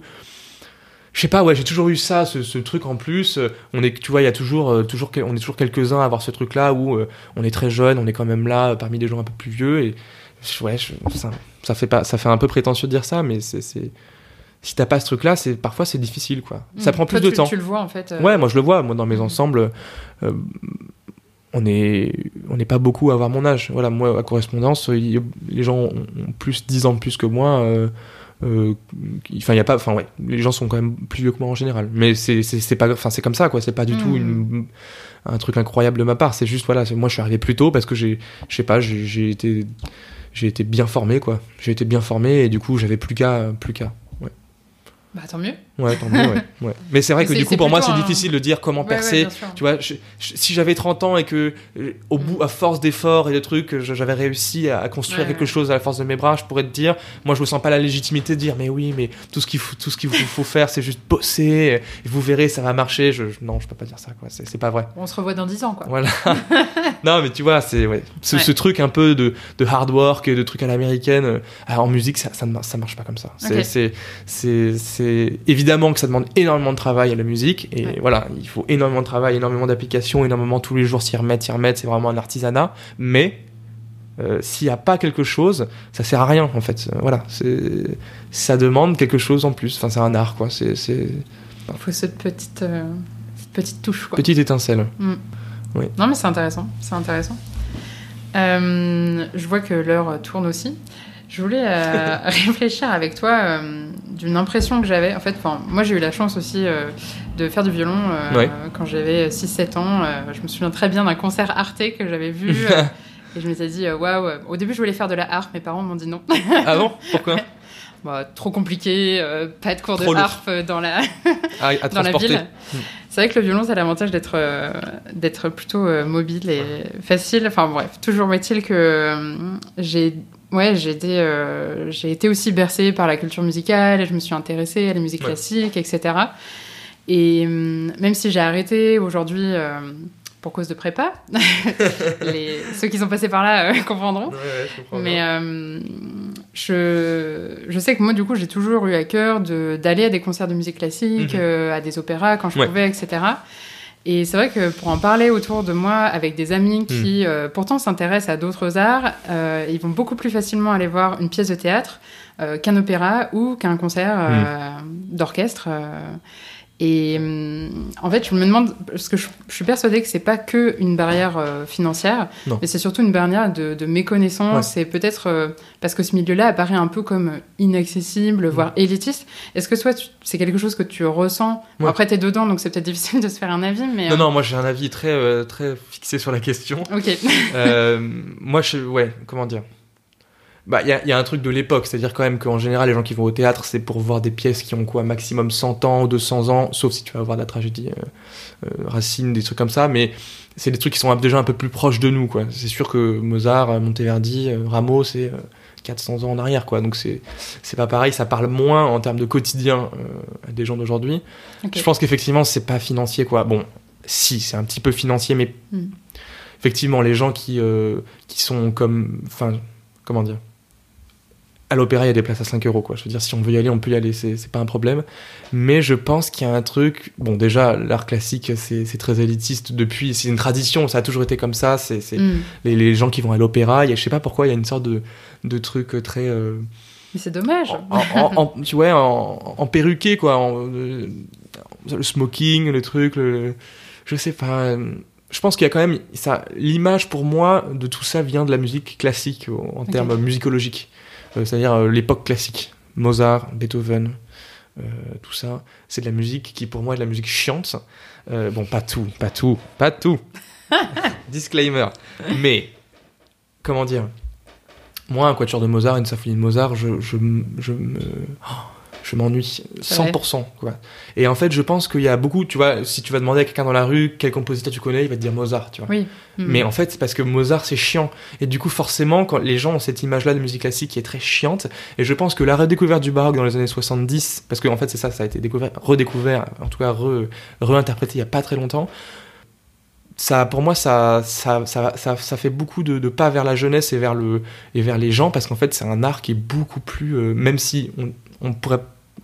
je sais pas ouais j'ai toujours eu ça ce, ce truc en plus Euh, on est tu vois il y a toujours euh, toujours on est toujours quelques uns à avoir ce truc là où euh, on est très jeune on est quand même là euh, parmi des gens un peu plus vieux et ouais je- ça, ça fait pas ça fait un peu prétentieux de dire ça mais c'est c'est si t'as pas ce truc là c'est parfois c'est difficile quoi ça Hmm. prend plus Toi, de tu- temps Tu le vois, en fait. euh, Ouais, moi je le vois. Moi dans mes Mhm. ensembles, euh, on est on n'est pas beaucoup à avoir mon âge. Voilà, moi à correspondance, euh, il- les gens ont plus 10 ans de plus que moi. euh, euh, Enfin, il y a pas. Enfin, ouais, les gens sont quand même plus vieux que moi en général. Mais c'est pas. Enfin, c'est comme ça quoi. C'est pas du tout une un truc incroyable de ma part. C'est juste voilà. Moi, je suis arrivé plus tôt parce que j'ai je sais pas. J'ai été j'ai été bien formé quoi. J'ai été bien formé et du coup j'avais plus qu'à plus qu'à. Bah, tant mieux. Ouais, tant mieux, ouais, <laughs> ouais. Mais c'est vrai que du coup pour moi c'est un- difficile de dire comment percer. Tu vois, je- je- si j'avais 30 ans et que, euh, au bout, à force d'efforts et de trucs, j'avais réussi à, à construire quelque chose à la force de mes bras, je pourrais te dire, moi je me sens pas la légitimité de dire, mais oui, mais tout ce qu'il faut, tout ce qu'il faut faire, c'est juste bosser, et vous verrez, ça va marcher. Je, je- non, je peux pas dire ça, quoi. C'est pas vrai. On se revoit dans 10 ans, quoi. Voilà. <laughs> non, mais tu vois, c'est ce, truc un peu de, de hard work, de truc à l'américaine. euh, alors, en musique, ça, ça, ne ça marche pas comme ça. C'est Ok. c'est- c'est évidemment que ça demande énormément de travail à la musique. Et Ouais. voilà, il faut énormément de travail, énormément d'applications, énormément tous les jours s'y remettre, s'y remettre. C'est vraiment un artisanat. Mais euh, s'il n'y a pas quelque chose, ça sert à rien en fait. Euh, Voilà, c'est ça demande quelque chose en plus. Enfin, c'est un art quoi. C'est Il faut cette petite, euh, cette petite touche, quoi. petite étincelle. Non, mais c'est intéressant. C'est intéressant. Euh, je vois que l'heure tourne aussi. Je voulais euh, <laughs> réfléchir avec toi euh, d'une impression que j'avais. En fait, moi, j'ai eu la chance aussi euh, de faire du violon Ouais. quand j'avais 6-7 ans. Je me souviens très bien d'un concert Arte que j'avais vu. <laughs> et je m'étais dit, waouh, au début, je voulais faire de la harpe. Mes parents m'ont dit non. ah bon? Pourquoi? <laughs> Bah, trop compliqué, euh, pas de cours Trop de harpe dans la, à, à dans la ville. C'est vrai que le violon, ça a l'avantage d'être euh, d'être plutôt euh, mobile et facile. Enfin bref, toujours est-il que j'ai ouais j'ai été euh, j'ai été aussi bercée par la culture musicale et je me suis intéressée à la musique Ouais. classique, etc. Et hum, même si j'ai arrêté aujourd'hui euh, pour cause de prépa, <laughs> les, ceux qui sont passés par là euh, <laughs> comprendront. Ouais, ouais, Mais euh, je, je sais que moi, du coup, j'ai toujours eu à cœur de- d'aller à des concerts de musique classique, Mhm. euh, à des opéras quand je pouvais, etc. Et c'est vrai que pour en parler autour de moi avec des amis Mhm. qui euh, pourtant s'intéressent à d'autres arts, euh, ils vont beaucoup plus facilement aller voir une pièce de théâtre euh, qu'un opéra ou qu'un concert euh, d'orchestre. Euh. Et hum, en fait, je me demande, parce que je, je suis persuadée que c'est pas que une barrière euh, financière, Non. mais c'est surtout une barrière de, de méconnaissance et peut-être euh, parce que ce milieu-là apparaît un peu comme inaccessible, voire élitiste. Est-ce que toi, c'est quelque chose que tu ressens? Ouais. Après, t'es dedans, donc c'est peut-être difficile <laughs> de se faire un avis, mais Non, euh, non, moi j'ai un avis très, euh, très fixé sur la question. ok, Euh, moi, je, ouais, comment dire? Bah il y a, y a, un truc de l'époque, c'est-à-dire quand même qu'en général les gens qui vont au théâtre c'est pour voir des pièces qui ont quoi maximum 100 ans ou 200 ans, sauf si tu vas voir de la tragédie euh, euh, Racine, des trucs comme ça, mais c'est des trucs qui sont déjà un peu plus proches de nous quoi. C'est sûr que Mozart, Monteverdi, Rameau c'est 400 ans en arrière quoi, donc c'est c'est pas pareil, ça parle moins en termes de quotidien à des gens d'aujourd'hui. Je pense qu'effectivement c'est pas financier quoi. Bon, si c'est un petit peu financier, mais Mm. effectivement les gens qui euh, qui sont comme, enfin comment dire? À l'opéra, il y a des places à 5 euros, quoi. Je veux dire, si on veut y aller, on peut y aller, c'est pas un problème. Mais je pense qu'il y a un truc. Bon, déjà, l'art classique, c'est très élitiste depuis. C'est une tradition, ça a toujours été comme ça. C'est Mm. les, les gens qui vont à l'opéra. Je sais pas pourquoi, il y a une sorte de, de truc très. euh, Mais c'est dommage. en, en- en- tu vois, en, en perruqué, quoi. en- euh, le smoking, le truc, le, je sais pas. euh, Je pense qu'il y a quand même ça. L'image pour moi de tout ça vient de la musique classique en termes musicologiques, c'est-à-dire euh, l'époque classique, Mozart, Beethoven, euh, tout ça. C'est de la musique qui pour moi est de la musique chiante. Euh, bon, pas tout, pas tout, pas tout. <laughs> Disclaimer. Mais comment dire? Moi, un quatuor de Mozart, une symphonie de Mozart, je, je me. oh, je m'ennuie C'est vrai 100%. Quoi. Et en fait, je pense qu'il y a beaucoup, tu vois, si tu vas demander à quelqu'un dans la rue quel compositeur tu connais, il va te dire Mozart, tu vois. Oui. Mm. Mais en fait, c'est parce que Mozart, c'est chiant. Et du coup, forcément, quand les gens ont cette image-là de musique classique qui est très chiante, et je pense que la redécouverte du baroque dans les années 70, parce qu'en en fait, c'est ça, ça a été découvert, redécouvert, en tout cas re, réinterprété il y a pas très longtemps, ça, pour moi, ça, ça, ça, ça, ça fait beaucoup de, de pas vers la jeunesse et vers, le, et vers les gens, parce qu'en fait, c'est un art qui est beaucoup plus, euh, même si on, on pourrait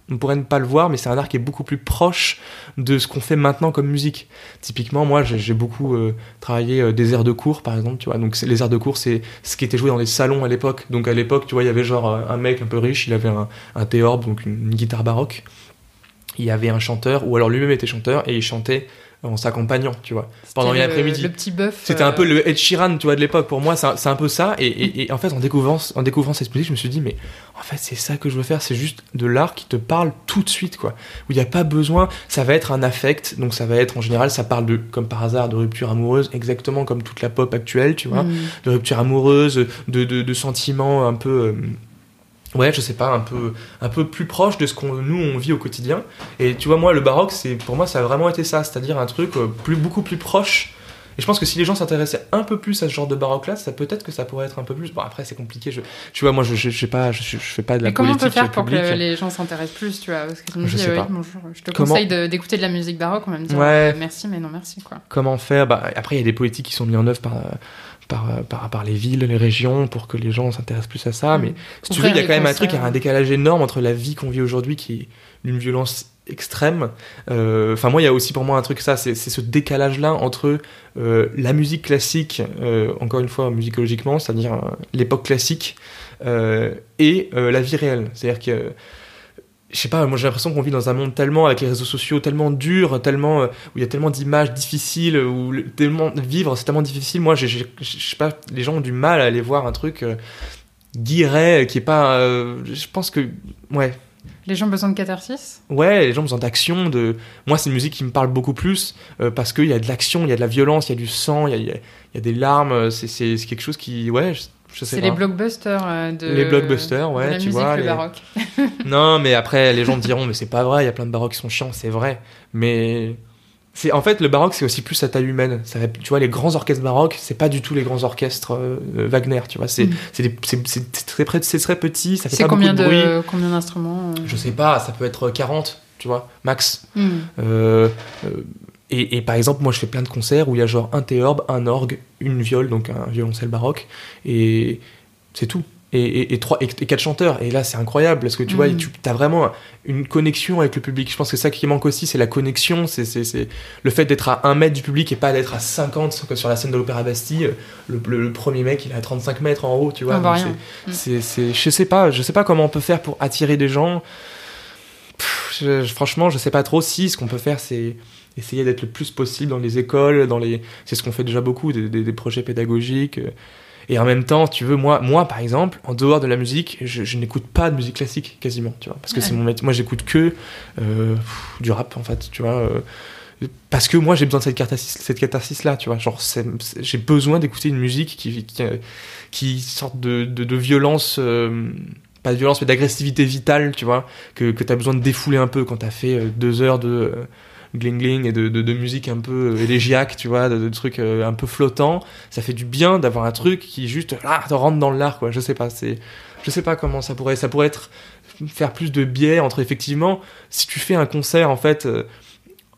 on pourrait ne pas le voir, mais c'est un art qui est beaucoup plus proche de ce qu'on fait maintenant comme musique. Typiquement, moi, j'ai beaucoup euh, travaillé euh, des airs de cours, par exemple, tu vois. Donc, les airs de cours, c'est ce qui était joué dans les salons à l'époque. Donc, à l'époque, tu vois, il y avait genre euh, un mec un peu riche, il avait un, un théorbe, donc une, une guitare baroque. Il y avait un chanteur, ou alors lui-même était chanteur, et il chantait en s'accompagnant, tu vois. pendant une le- petit bœuf. C'était euh, un peu le Ed Sheeran, tu vois, de l'époque. Pour moi, c'est un, peu ça. Et, et- et en fait, en découvrant, en découvrant cette musique, je me suis dit, mais en fait, c'est ça que je veux faire. C'est juste de l'art qui te parle tout de suite, quoi. Où il n'y a pas besoin. Ça va être un affect. Donc, ça va être, en général, ça parle de, comme par hasard, de rupture amoureuse, exactement comme toute la pop actuelle, tu vois. mm. De rupture amoureuse, de, de, de sentiments un peu. euh, Ouais, je sais pas, un peu, un peu plus proche de ce qu'on nous on vit au quotidien. Et tu vois, moi, le baroque, c'est pour moi, ça a vraiment été ça, c'est-à-dire un truc euh, plus, beaucoup plus proche. Et je pense que si les gens s'intéressaient un peu plus à ce genre de baroque-là, ça peut-être que ça pourrait être un peu plus. Bon, après, c'est compliqué. Je, tu vois, moi, je, je, je sais pas, je, je fais pas de la Mais comment on politique peut faire pour que les gens s'intéressent plus, tu vois Parce que je me Je dis, sais euh, pas. oui, bonjour, je te Comment- conseille d'écouter de, la musique baroque, on va me dire Ouais. euh, merci, mais non merci, quoi. Comment faire? Bah, Après, il y a des politiques qui sont mises en œuvre par, par, par, par les villes, les régions, pour que les gens s'intéressent plus à ça. Mm. Mais si tu veux, il y a quand même un truc, il y a un décalage énorme entre la vie qu'on vit aujourd'hui, qui est d'une violence extrême. Euh, Enfin, moi, il y a aussi pour moi un truc, ça, c'est ce décalage-là entre euh, la musique classique, euh, encore une fois, musicologiquement, c'est-à-dire l'époque classique, et la vie réelle. C'est-à-dire que je sais pas, moi j'ai l'impression qu'on vit dans un monde tellement, avec les réseaux sociaux, tellement dur, tellement, où il y a tellement d'images difficiles, où le- tellement vivre c'est tellement difficile. Moi, je sais pas, les gens ont du mal à aller voir un truc euh, qui est pas. je pense que. Ouais. Les gens ont besoin de catharsis Ouais, les gens ont besoin d'action. De... Moi, c'est une musique qui me parle beaucoup plus euh, parce qu'il y a de l'action, il y a de la violence, il y a du sang, il y a, il y a- il y a des larmes. euh, C'est c'est- c'est quelque chose qui. Ouais, je, je sais C'est pas. les blockbusters euh, de. Les blockbusters, ouais, de la tu musique, vois, le les- baroque. <laughs> Non, mais après, les gens me diront, mais c'est pas vrai, il y a plein de baroques qui sont chiants, c'est vrai. Mais c'est en fait, le baroque, c'est aussi plus à taille humaine. Ça tu vois, les grands orchestres baroques, c'est pas du tout les grands orchestres euh, euh, Wagner, tu vois. C'est Mm. c'est très, près- c'est très petit, ça fait pas beaucoup combien de bruit. combien d'instruments euh Je sais pas, ça peut être 40, tu vois, max. Euh, euh, et, et par exemple, moi, je fais plein de concerts où il y a genre un théorbe, un orgue, une viole, donc un violoncelle baroque, et c'est tout. Et, et, et trois, et, et quatre chanteurs. Et là, c'est incroyable parce que tu vois, Mhm. tu as vraiment une connexion avec le public. Je pense que ça qui manque aussi, c'est la connexion. C'est c'est- c'est le fait d'être à un mètre du public et pas d'être à 50 comme sur la scène de l'Opéra Bastille. Le, le- le premier mec, il est à 35 mètres en haut, tu vois. Donc rien. c'est- c'est- c'est- je sais pas, je sais pas comment on peut faire pour attirer des gens. Pff, je- je- franchement, je sais pas trop si ce qu'on peut faire, c'est essayer d'être le plus possible dans les écoles, dans les, c'est ce qu'on fait déjà beaucoup, des, des- des projets pédagogiques. Euh. Et en même temps, tu veux, moi, moi par exemple, en dehors de la musique, je, je n'écoute pas de musique classique quasiment, tu vois, parce que c'est mon métier. Moi, j'écoute que euh, pff, du rap en fait, tu vois. euh, parce que moi j'ai besoin de cette catharsis, cette catharsis là, tu vois. Genre, j'ai besoin d'écouter une musique qui, qui, qui sorte de, de, de violence, euh, pas de violence, mais d'agressivité vitale, tu vois, que, que t'as besoin de défouler un peu quand t'as fait euh, deux heures de euh, gling gling et de, de, musique un peu euh, élégiaque, tu vois, de, trucs euh, un peu flottants. Ça fait du bien d'avoir un truc qui juste là te rentre dans l'art, quoi. Je sais pas, c'est, je sais pas comment ça pourrait, ça pourrait être faire plus de biais entre effectivement, si tu fais un concert en fait. euh,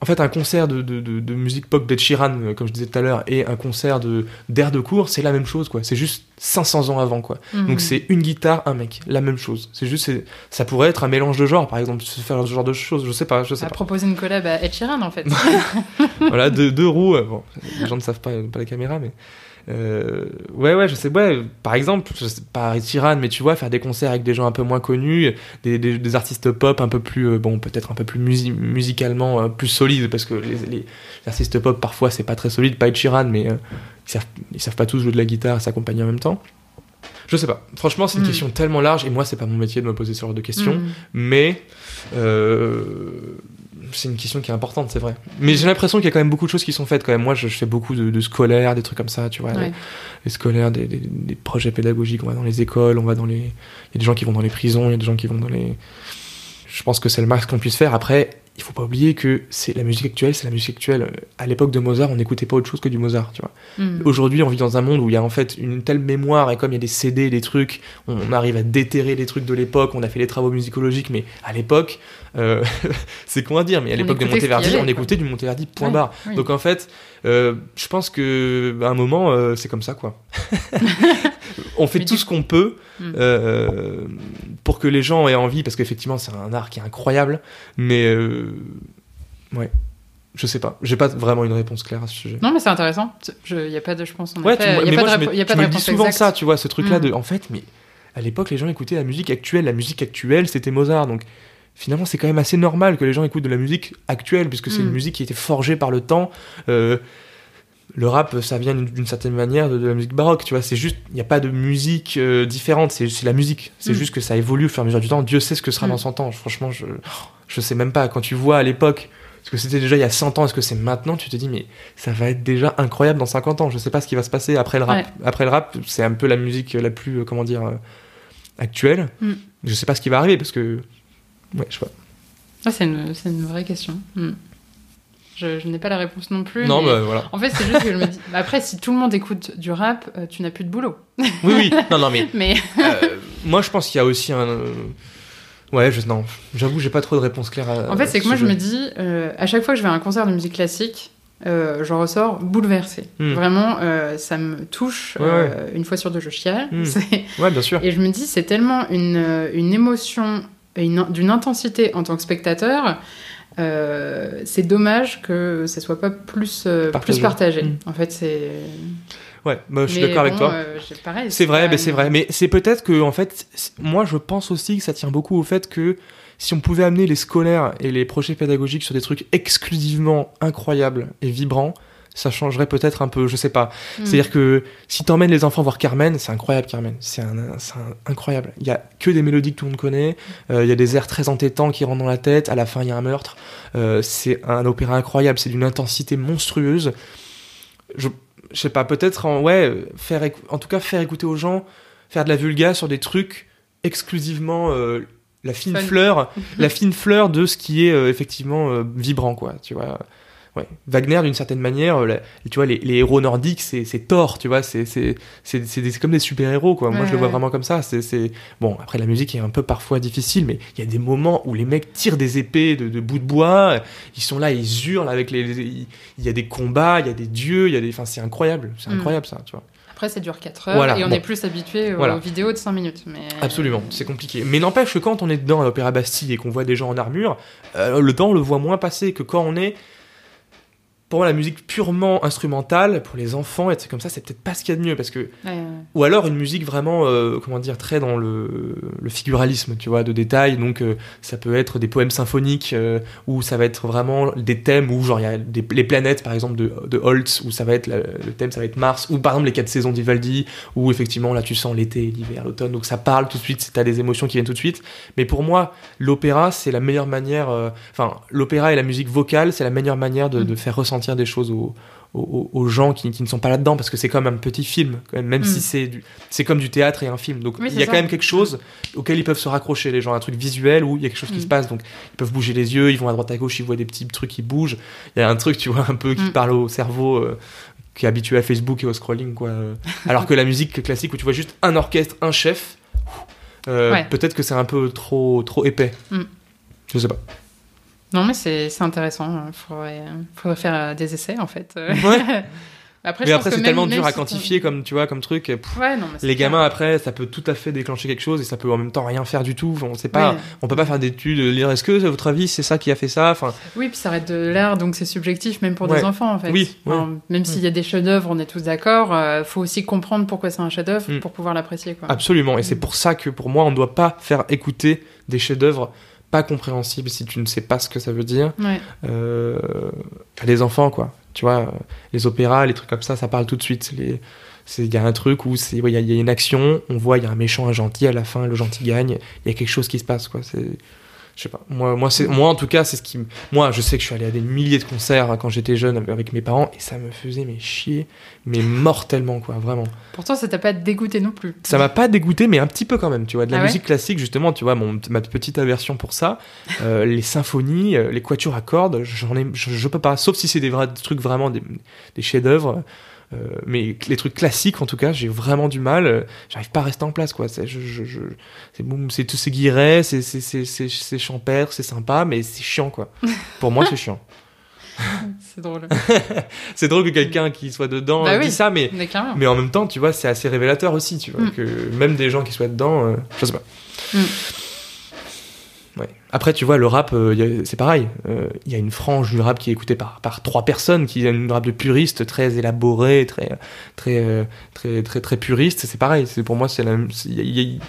en fait, un concert de, de, de, de musique pop d'Ed Sheeran, euh, comme je disais tout à l'heure, et un concert de d'air de cours, c'est la même chose, quoi. C'est juste 500 ans avant, quoi. Mhm. Donc c'est une guitare, un mec, la même chose. C'est juste, ça pourrait être un mélange de genres, par exemple, se faire ce genre de choses, je sais pas, je sais à pas. proposer une collab à Ed Sheeran en fait. <laughs> voilà, <laughs> deux, deux roues. euh, Bon, les gens ne savent pas, pas la caméra, mais euh, ouais, ouais, je sais. Ouais, par exemple, je sais pas Tyrann, mais tu vois, faire des concerts avec des gens un peu moins connus, des, des, des artistes pop un peu plus, euh, bon, peut-être un peu plus musi- musicalement euh, plus solides, parce que les, les, les artistes pop parfois c'est pas très solide, pas Tyrann, mais ils savent, ils savent pas tous jouer de la guitare, et s'accompagner en même temps. Je sais pas. Franchement, c'est une Mm. question tellement large, et moi, c'est pas mon métier de me poser ce genre de questions Mhm. mais c'est une question qui est importante, c'est vrai. Mais j'ai l'impression qu'il y a quand même beaucoup de choses qui sont faites quand même. Moi, je, je fais beaucoup de, de scolaires, des trucs comme ça, tu vois, Ouais. les, les scolaires, des, des- des projets pédagogiques. On va dans les écoles, on va dans les. Il y a des gens qui vont dans les prisons, il y a des gens qui vont dans les. Je pense que c'est le max qu'on puisse faire. Après, il faut pas oublier que c'est la musique actuelle, c'est la musique actuelle. À l'époque de Mozart, on n'écoutait pas autre chose que du Mozart, tu vois. Mhm. Aujourd'hui, on vit dans un monde où il y a en fait une telle mémoire et comme il y a des CD, des trucs, on, arrive à déterrer les trucs de l'époque. On a fait les travaux musicologiques, mais à l'époque, euh, <laughs> c'est con à dire, mais à l'époque de Monteverdi, on écoutait du Monteverdi, point Ouais, barre. oui. Donc en fait, euh, je pense que à un moment, euh, c'est comme ça, quoi. <laughs> on fait tout ce qu'on peut Mm. euh, pour que les gens aient envie, parce qu'effectivement, c'est un art qui est incroyable, mais euh, ouais. Je sais pas, j'ai pas vraiment une réponse claire à ce sujet. Non, mais c'est intéressant. Il n'y a pas de, je pense, en Ouais, y a mais pas moi de je répo- me, y a pas de réponse souvent ça, tu vois, ce truc-là Mm. de, en fait, mais à l'époque les gens écoutaient la musique actuelle, la musique actuelle c'était Mozart, donc finalement c'est quand même assez normal que les gens écoutent de la musique actuelle puisque c'est une musique qui a été forgée par le temps. Euh, le rap, ça vient d'une- certaine manière de, de la musique baroque, tu vois. C'est juste, il n'y a pas de musique euh, différente, c'est la musique. C'est Mm. juste que ça évolue au fur et à mesure du temps. Dieu sait ce que sera Mm. dans 100 ans. Franchement, je, je sais même pas. Quand tu vois à l'époque ce que c'était déjà il y a 100 ans, est-ce que c'est maintenant, tu te dis, mais ça va être déjà incroyable dans 50 ans. Je sais pas ce qui va se passer après le rap. Ouais. Après le rap, c'est un peu la musique la plus, euh, comment dire, euh, actuelle. Mm. Je sais pas ce qui va arriver parce que, ouais, je sais pas. Ah, c'est une, c'est une vraie question. Je, je n'ai pas la réponse non plus. Non, mais- bah voilà. En fait, c'est juste que je me dis. bah, Après, si tout le monde écoute du rap, euh, tu n'as plus de boulot. Oui, oui. Non, non, mais <laughs> Mais Euh, moi, je pense qu'il y a aussi un. euh, Ouais, je... non, j'avoue, j'ai pas trop de réponse claire à. en fait, c'est ce que moi, je me dis, euh, à chaque fois que je vais à un concert de musique classique, euh, je ressors bouleversée. Hmm. Vraiment, euh, ça me touche. Ouais, Une fois sur deux, je chiale. Hmm. <laughs> Ouais, bien sûr. Et je me dis, c'est tellement une, une émotion d'une intensité en tant que spectateur. Euh, c'est dommage que ça soit pas plus, euh, Partagé. plus partagé. Mm. En fait, c'est. Ouais, bah, je suis d'accord avec toi. euh, pareil, C'est vrai, mais c'est vrai. Mais c'est peut-être que, en fait, moi, je pense aussi que ça tient beaucoup au fait que si on pouvait amener les scolaires et les projets pédagogiques sur des trucs exclusivement incroyables et vibrants, ça changerait peut-être un peu, je sais pas. Mm. C'est-à-dire que si t'emmènes les enfants voir Carmen, c'est incroyable Carmen, c'est un, c'est un- incroyable. Il y a que des mélodies que tout le monde connaît, euh, il y a des airs très entêtants qui rentrent dans la tête, à la fin il y a un meurtre, Euh, c'est un opéra incroyable, c'est d'une intensité monstrueuse. Je, je sais pas, peut-être en, ouais, faire, en tout cas faire écouter aux gens, faire de la vulga sur des trucs exclusivement euh, la fine Fun. fleur, <laughs> la fine fleur de ce qui est effectivement vibrant quoi, tu vois. Ouais. Wagner, d'une certaine manière, euh, la- tu vois, les, les héros nordiques, c'est c'est Thor, tu vois, c'est c'est c'est c'est des- comme des super-héros, quoi. Moi, Ouais, je le vois vraiment comme ça. C'est c'est bon. Après, la musique est un peu parfois difficile, mais il y a des moments où les mecs tirent des épées de, de bouts de bois. Ils sont là, ils hurlent avec les. il y a des combats, il y a des dieux, il y a des. Enfin, c'est incroyable, c'est Mm. incroyable ça, tu vois. Après, ça dure 4 heures Voilà, et on bon. est plus habitué aux Voilà. vidéos de 5 minutes. Mais... Absolument, c'est compliqué. Mais n'empêche que quand on est dedans à l'Opéra Bastille et qu'on voit des gens en armure, euh, le temps on le voit moins passer que quand on est pour moi, la musique purement instrumentale, pour les enfants, et comme ça, c'est peut-être pas ce qu'il y a de mieux, parce que... Ouais, ouais. Ou alors une musique vraiment, euh, comment dire, très dans le, le figuralisme, tu vois, de détails, donc euh, ça peut être des poèmes symphoniques, euh, ou ça va être vraiment des thèmes, où genre il y a des- les planètes, par exemple, de, de Holtz, où ça va être, la- le thème, ça va être Mars, ou par exemple les quatre saisons d'Ivaldi, où effectivement, là, tu sens l'été, l'hiver, l'automne, donc ça parle tout de suite, t'as des émotions qui viennent tout de suite, mais pour moi, l'opéra, c'est la meilleure manière. euh, Enfin, l'opéra et la musique vocale, c'est la meilleure manière de, Mm. de faire ressentir des choses aux, aux, aux gens qui, qui ne sont pas là-dedans, parce que c'est comme un petit film, quand même, même Mm. si c'est du- c'est comme du théâtre et un film. Donc Oui, il y a ça. quand même quelque chose auquel ils peuvent se raccrocher, les gens, un truc visuel où il y a quelque chose qui Mm. se passe. Donc ils peuvent bouger les yeux, ils vont à droite à gauche, ils voient des petits trucs qui bougent. Il y a un truc, tu vois, un peu qui Mm. parle au cerveau. euh, qui est habitué à Facebook et au scrolling quoi. Euh, Alors que la musique classique où tu vois juste un orchestre, un chef, euh, Ouais. peut-être que c'est un peu trop trop épais. Mm. Je sais pas. Non, mais c'est intéressant. Il faudrait, faudrait faire euh, des essais, en fait. Ouais. <laughs> après, mais je après, c'est tellement dur à ton- quantifier comme, tu vois, comme truc. et, pff, Ouais, non, les clair. gamins, après, ça peut tout à fait déclencher quelque chose et ça peut en même temps rien faire du tout. On sait pas, Ouais. on peut pas faire d'études, lire est-ce que, à votre avis, c'est ça qui a fait ça? Enfin, Oui, puis ça reste de l'art, donc c'est subjectif, même pour Ouais. des enfants, en fait. Oui, Enfin, Même s'il y a des chefs-d'œuvre, on est tous d'accord, euh, faut aussi comprendre pourquoi c'est un chef-d'œuvre Mm. pour pouvoir l'apprécier. Absolument. Et Mm. c'est pour ça que pour moi, on ne doit pas faire écouter des chefs-d'œuvre pas compréhensibles si tu ne sais pas ce que ça veut dire Ouais. euh, enfants, quoi. Tu vois, euh, les opéras, les trucs comme ça, ça parle tout de suite. Les- Il y a un truc où ouais, il y, y a une action, on voit il y a un méchant, un gentil, à la fin le gentil gagne, il y a quelque chose qui se passe quoi. C'est, je sais pas. Moi, moi, c'est, moi en tout cas, c'est ce qui, m- moi, je sais que je suis allé à des milliers de concerts hein, quand j'étais jeune avec mes parents et ça me faisait mais chier, mais mortellement quoi, vraiment. Pourtant, ça t'a pas dégoûté non plus? Ça m'a pas dégoûté, mais un petit peu quand même. Tu vois, de la Ah ouais? musique classique, justement, tu vois, mon, ma petite aversion pour ça, euh, les symphonies, euh, les quatuors à cordes, j'en ai, je, je peux pas. Sauf si c'est des vrais trucs vraiment des, des chefs-d'œuvre. Euh, mais les trucs classiques, en tout cas, j'ai vraiment du mal. euh, J'arrive pas à rester en place, quoi. C'est, je, je, je- c'est boum, c'est tout, c'est guiré, c'est, c'est, c'est, c'est, c'est champêtre, c'est sympa, mais c'est chiant, quoi. <laughs> Pour moi, c'est chiant. <laughs> C'est drôle. <laughs> C'est drôle que quelqu'un qui soit dedans Bah euh, oui. dise ça, mais Mais en même temps, tu vois, c'est assez révélateur aussi, tu vois, Mm. que même des gens qui soient dedans, euh, je sais pas. Mm. Après, tu vois, le rap, euh, c'est pareil. Euh, Il y a une frange du rap qui est écoutée par, par trois personnes, qui est une rap de puristes, très élaboré, très, très, euh, très, très, très puriste. C'est pareil. C'est pour moi, c'est Il y, a- y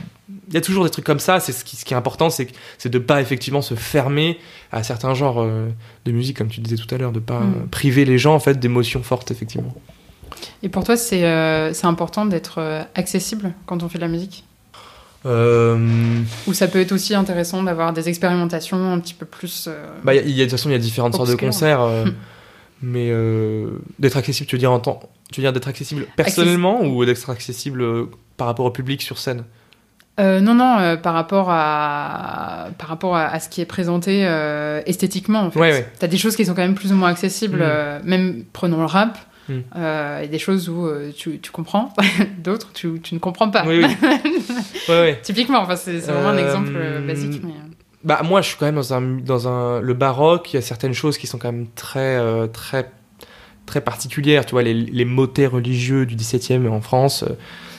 y toujours des trucs comme ça. C'est ce qui, ce qui est important, c'est c'est de pas effectivement se fermer à certains genres euh, de musique, comme tu disais tout à l'heure, de pas Mm. euh, priver les gens en fait d'émotions fortes, effectivement. Et pour toi, c'est euh, c'est important d'être euh, accessible quand on fait de la musique? Euh, Ou ça peut être aussi intéressant d'avoir des expérimentations un petit peu plus. euh, Bah, il y a, y a- de toute façon, il y a différentes sortes de concerts, euh, Hmm. mais euh, d'être accessible, tu veux dire en temps, tu veux dire d'être accessible personnellement ou d'être accessible par rapport au public sur scène? Non, non, par rapport à par rapport à, à ce qui est présenté esthétiquement. En fait. Ouais, ouais. T'as des choses qui sont quand même plus ou moins accessibles. Mm. euh, même prenons le rap. Mm. euh, et des choses où euh, tu, tu comprends, <laughs> d'autres tu, tu ne comprends pas. Oui, oui. <laughs> Ouais, ouais. Typiquement, enfin, c'est vraiment un Euh, exemple euh, basique. Mais... Bah moi, je suis quand même dans un dans un le baroque. Il y a certaines choses qui sont quand même très euh, très très particulières. Tu vois, les, les motets religieux du XVIIe en France, euh,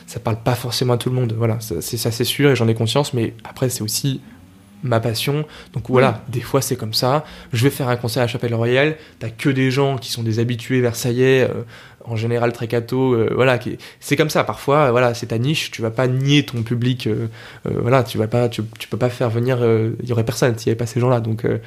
ça parle pas forcément à tout le monde. Voilà, ça c'est sûr et j'en ai conscience. Mais après, c'est aussi ma passion. Donc voilà, des fois c'est comme ça. Je vais faire un concert à la Chapelle Royale. T'as que des gens qui sont des habitués versaillais, euh, en général très catho. euh, voilà, qui- c'est comme ça. Parfois, euh, voilà, c'est ta niche. Tu vas pas nier ton public. euh, euh, voilà, tu vas pas, tu, tu peux pas faire venir. euh, Il y aurait personne s'il y avait pas ces gens-là. Donc euh,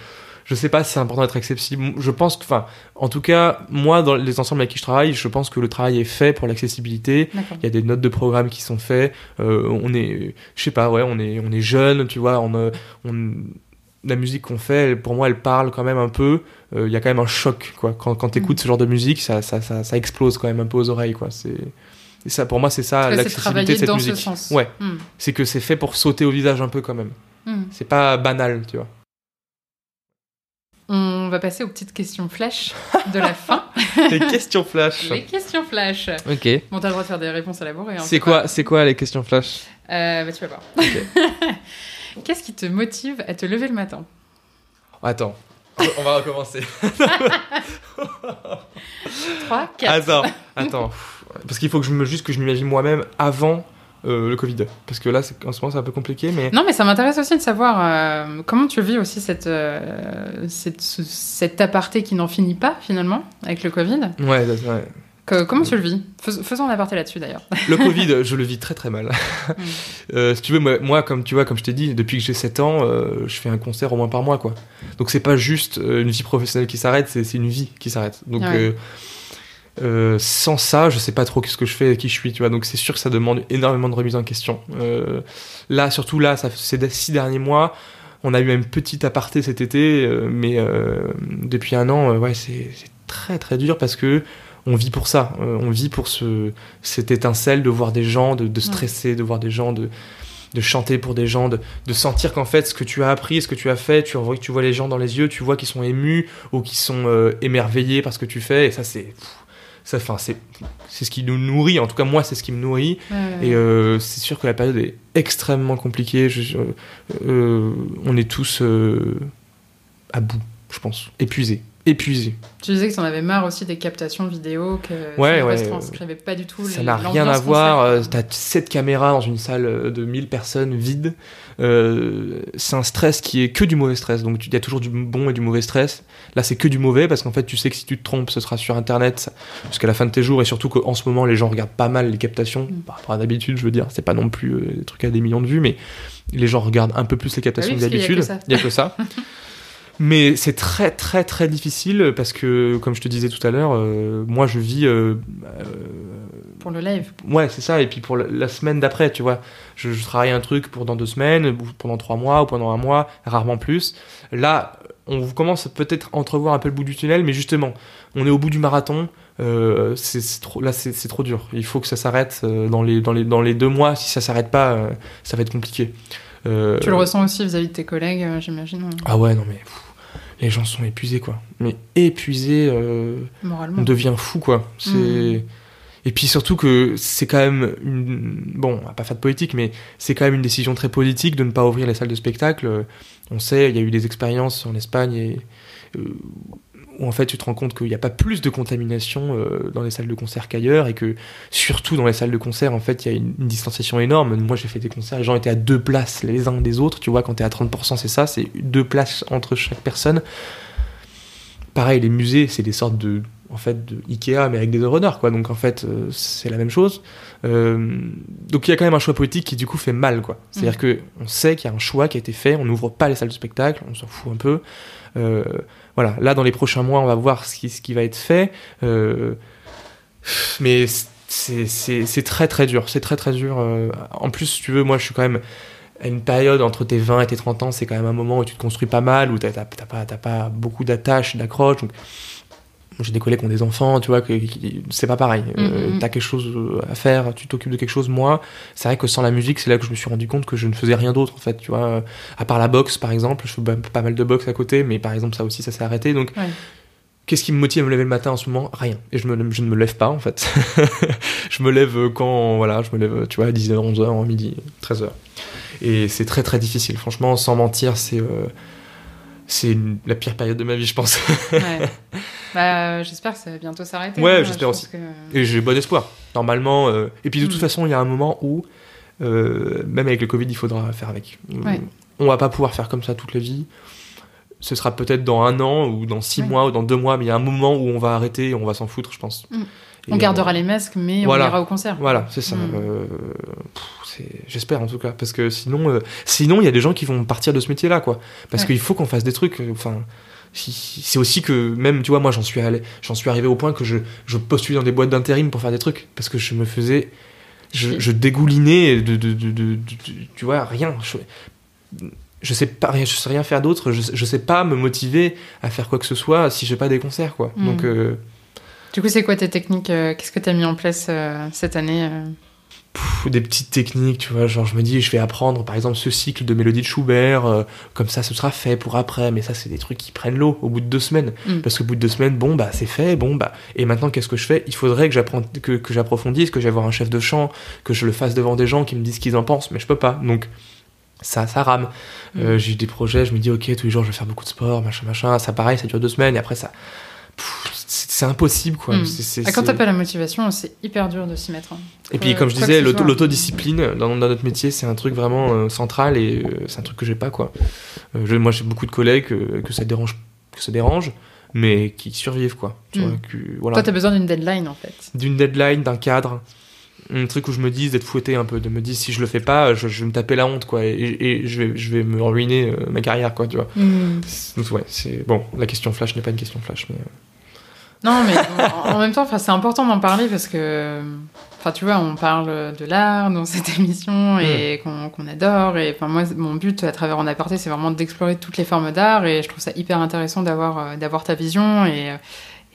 je sais pas si c'est important d'être accessible. Je pense que, enfin, en tout cas, moi, dans les ensembles avec qui je travaille, je pense que le travail est fait pour l'accessibilité. Il y a des notes de programme qui sont faites. Euh, on est, je sais pas, ouais, on est, on est jeune, tu vois. On, euh, on, la musique qu'on fait, elle- pour moi, elle parle quand même un peu. Euh, Il y a quand même un choc, quoi. Quand, quand t'écoutes Mm. ce genre de musique, ça, ça, ça, ça explose quand même un peu aux oreilles, quoi. C'est, ça, pour moi, c'est ça l'accessibilité de cette dans musique. ce sens. Ouais, Hmm. c'est que c'est fait pour sauter au visage un peu quand même. Hmm. C'est pas banal, tu vois. On va passer aux petites questions flash de la fin. <laughs> Les questions flash. Les questions flash. Ok. Bon, t'as le droit de faire des réponses élaborées. hein, C'est quoi, c'est quoi les questions flash? Euh, bah, tu vas voir. <laughs> Qu'est-ce qui te motive à te lever le matin? Attends, on va recommencer. 3, 4. Attends, attends. Parce qu'il faut que je me juste que je m'imagine moi-même avant euh, le Covid. Parce que là, en ce moment, c'est un peu compliqué, mais. Non, mais ça m'intéresse aussi de savoir euh, comment tu vis aussi cette, euh, cette, ce- cet aparté qui n'en finit pas finalement avec le Covid. Ouais, ouais. Que- comment tu le vis? Fais- Faisons un aparté là-dessus d'ailleurs. Le Covid, je le vis très très mal. <laughs> <laughs> Si tu veux, moi, moi, comme tu vois, comme je t'ai dit, depuis que j'ai 7 ans, je fais un concert au moins par mois, quoi. Donc c'est pas juste une vie professionnelle qui s'arrête, c'est c'est une vie qui s'arrête. Donc Ouais. Euh, sans ça, je sais pas trop ce que je fais, qui je suis, tu vois. Donc c'est sûr que ça demande énormément de remise en question. Euh, là, surtout là, ça, ces six derniers mois, on a eu un petit aparté cet été, euh, mais euh, depuis un an, euh, ouais, c'est c'est très très dur parce que on vit pour ça. Euh, on vit pour ce, cette étincelle de voir des gens, de, de stresser, de voir des gens, de, de chanter pour des gens, de, de sentir qu'en fait ce que tu as appris, ce que tu as fait, tu vois, tu vois les gens dans les yeux, tu vois qu'ils sont émus ou qu'ils sont euh, émerveillés par ce que tu fais. Et ça, c'est. Ça, enfin, c'est c'est ce qui nous nourrit. En tout cas, moi, c'est ce qui me nourrit. Et euh, c'est sûr que la période est extrêmement compliquée. Je- euh, on est tous euh, à bout, je pense. Épuisés. Tu disais que tu en avais marre aussi des captations vidéo, que Ouais, ouais, retranscrivait pas du tout. Ça n'a rien à voir. euh, concert. T'as 7 caméras dans une salle euh, de 1000 personnes vide. Euh, c'est un stress qui est que du mauvais stress. Donc il y a toujours du bon et du mauvais stress. Là, c'est que du mauvais parce qu'en fait, tu sais que si tu te trompes, ce sera sur Internet jusqu'à la fin de tes jours. Et surtout qu'en ce moment, les gens regardent pas mal les captations Mm. par rapport à d'habitude. Je veux dire, c'est pas non plus euh, des trucs à des millions de vues, mais les gens regardent un peu plus les captations Bah oui, que parce qu'il y a d'habitude. Il y a que ça. <laughs> Mais c'est très très très difficile parce que, comme je te disais tout à l'heure, euh, moi je vis euh, euh, Pour le live. Ouais, c'est ça. Et puis pour la, la semaine d'après, tu vois, je, je travaille un truc pour dans deux semaines, ou pendant trois mois, ou pendant un mois, rarement plus. Là, on commence peut-être à entrevoir un peu le bout du tunnel, mais justement, on est au bout du marathon. Euh, c'est trop, là, c'est c'est trop dur. Il faut que ça s'arrête euh, dans les, dans, les, dans les deux mois. Si ça s'arrête pas, euh, ça va être compliqué. Euh, Tu le ressens aussi vis-à-vis de tes collègues, j'imagine, Ah ouais, non mais pff, les gens sont épuisés quoi. Mais épuisés. euh, moralement. on devient fou quoi. C'est Mm. et puis surtout que c'est quand même une bon, on va pas faire de politique, mais c'est quand même une décision très politique de ne pas ouvrir les salles de spectacle. On sait, il y a eu des expériences en Espagne et euh, où en fait tu te rends compte qu'il n'y a pas plus de contamination euh, dans les salles de concert qu'ailleurs et que surtout dans les salles de concert en fait il y a une, une distanciation énorme. Moi j'ai fait des concerts, les gens étaient à deux places les uns des autres. Tu vois quand t'es à 30% c'est ça, c'est deux places entre chaque personne. Pareil les musées c'est des sortes de en fait de Ikea mais avec des runners quoi. Donc en fait euh, c'est la même chose. Euh, donc il y a quand même un choix politique qui du coup fait mal quoi. C'est à dire que on sait qu'il y a un choix qui a été fait. On n'ouvre pas les salles de spectacle. On s'en fout un peu voilà là dans les prochains mois on va voir ce qui, va être fait Euh, mais c'est très très dur c'est très très dur Euh, en plus si tu veux moi je suis quand même à une période entre tes 20 et tes 30 ans, c'est quand même un moment où tu te construis pas mal, où t'as pas, pas beaucoup d'attaches, d'accroches. J'ai des collègues qui ont des enfants, tu vois, que, c'est pas pareil. Euh, Mhm. t'as quelque chose à faire, tu t'occupes de quelque chose. Moi, c'est vrai que sans la musique, c'est là que je me suis rendu compte que je ne faisais rien d'autre, en fait, tu vois. À part la boxe, par exemple, je fais pas- pas mal de boxe à côté, mais par exemple, ça aussi, ça s'est arrêté. Donc, Ouais. Qu'est-ce qui me motive à me lever le matin en ce moment? Rien. Et je, me, je ne me lève pas, en fait. <laughs> je me lève quand, voilà, je me lève, tu vois, à 10h, 11h, midi, 13h. Et c'est très très difficile, franchement, sans mentir, c'est euh, c'est la pire période de ma vie, je pense. Ouais. <laughs> Bah, j'espère que ça va bientôt s'arrêter. Ouais, hein, j'espère je aussi. que- Et j'ai bon espoir. Normalement, euh, et puis de toute Mm. façon, il y a un moment où, euh, même avec le Covid, il faudra faire avec. Ouais. On va pas pouvoir faire comme ça toute la vie. Ce sera peut-être dans un an ou dans six Ouais. mois ou dans deux mois, mais il y a un moment où on va arrêter et on va s'en foutre, je pense. Mm. Et On gardera les masques, mais Voilà. on ira au concert. Voilà, c'est ça. Mm. Euh, J'espère en tout cas, parce que sinon, euh, sinon il y a des gens qui vont partir de ce métier-là, quoi. Parce Ouais. qu'il faut qu'on fasse des trucs. euh, Enfin, c'est aussi que même, tu vois, moi j'en suis allé, j'en suis arrivé au point que je, je postulais dans des boîtes d'intérim pour faire des trucs, parce que je me faisais, je, je dégoulinais de, de, de- tu vois, rien. Je, je sais pas, rien- je sais rien faire d'autre. Je, je sais pas me motiver à faire quoi que ce soit si j'ai pas des concerts, quoi. Mm. Donc euh, Du coup, c'est quoi tes techniques euh, Qu'est-ce que tu as mis en place euh, cette année euh des petites techniques, tu vois, genre je me dis je vais apprendre par exemple ce cycle de mélodie de Schubert, euh, comme ça ce sera fait pour après, mais ça c'est des trucs qui prennent l'eau au bout de deux semaines, Mm. parce qu'au bout de deux semaines, bon bah c'est fait, bon bah, et maintenant qu'est-ce que je fais? Il faudrait que que, que j'approfondisse, que j'aille voir un chef de chant, que je le fasse devant des gens qui me disent ce qu'ils en pensent, mais je peux pas, donc ça, ça rame. Euh, j'ai eu des projets, je me dis ok tous les jours je vais faire beaucoup de sport, machin machin, ça pareil, ça dure deux semaines, et après ça, pff, c'est impossible quoi. Mm. C'est- Ah, quand c'est- t'as pas la motivation, c'est hyper dur de s'y mettre. hein. Et puis comme je disais, l'autodiscipline dans, dans notre métier, c'est un truc vraiment euh, central et euh, c'est un truc que j'ai pas quoi. Euh, je- moi j'ai beaucoup de collègues que ça dérange, que ça dérange, mais qui survivent quoi. Tu Mm. vois, que, voilà. Toi, t'as besoin d'une deadline en fait. D'une deadline, d'un cadre, un truc où je me dise d'être fouetté un peu, de me dire si je le fais pas, je, je vais me taper la honte quoi, et, et je, vais, je vais me ruiner ma carrière quoi, tu vois. Donc ouais, c'est bon. La question flash n'est pas une question flash, mais Non, mais en, en même temps, c'est important d'en parler parce que, enfin, tu vois, on parle de l'art dans cette émission et qu'on adore. Et enfin, moi, mon but à travers En Aparté, c'est vraiment d'explorer toutes les formes d'art et je trouve ça hyper intéressant d'avoir euh, d'avoir ta vision et,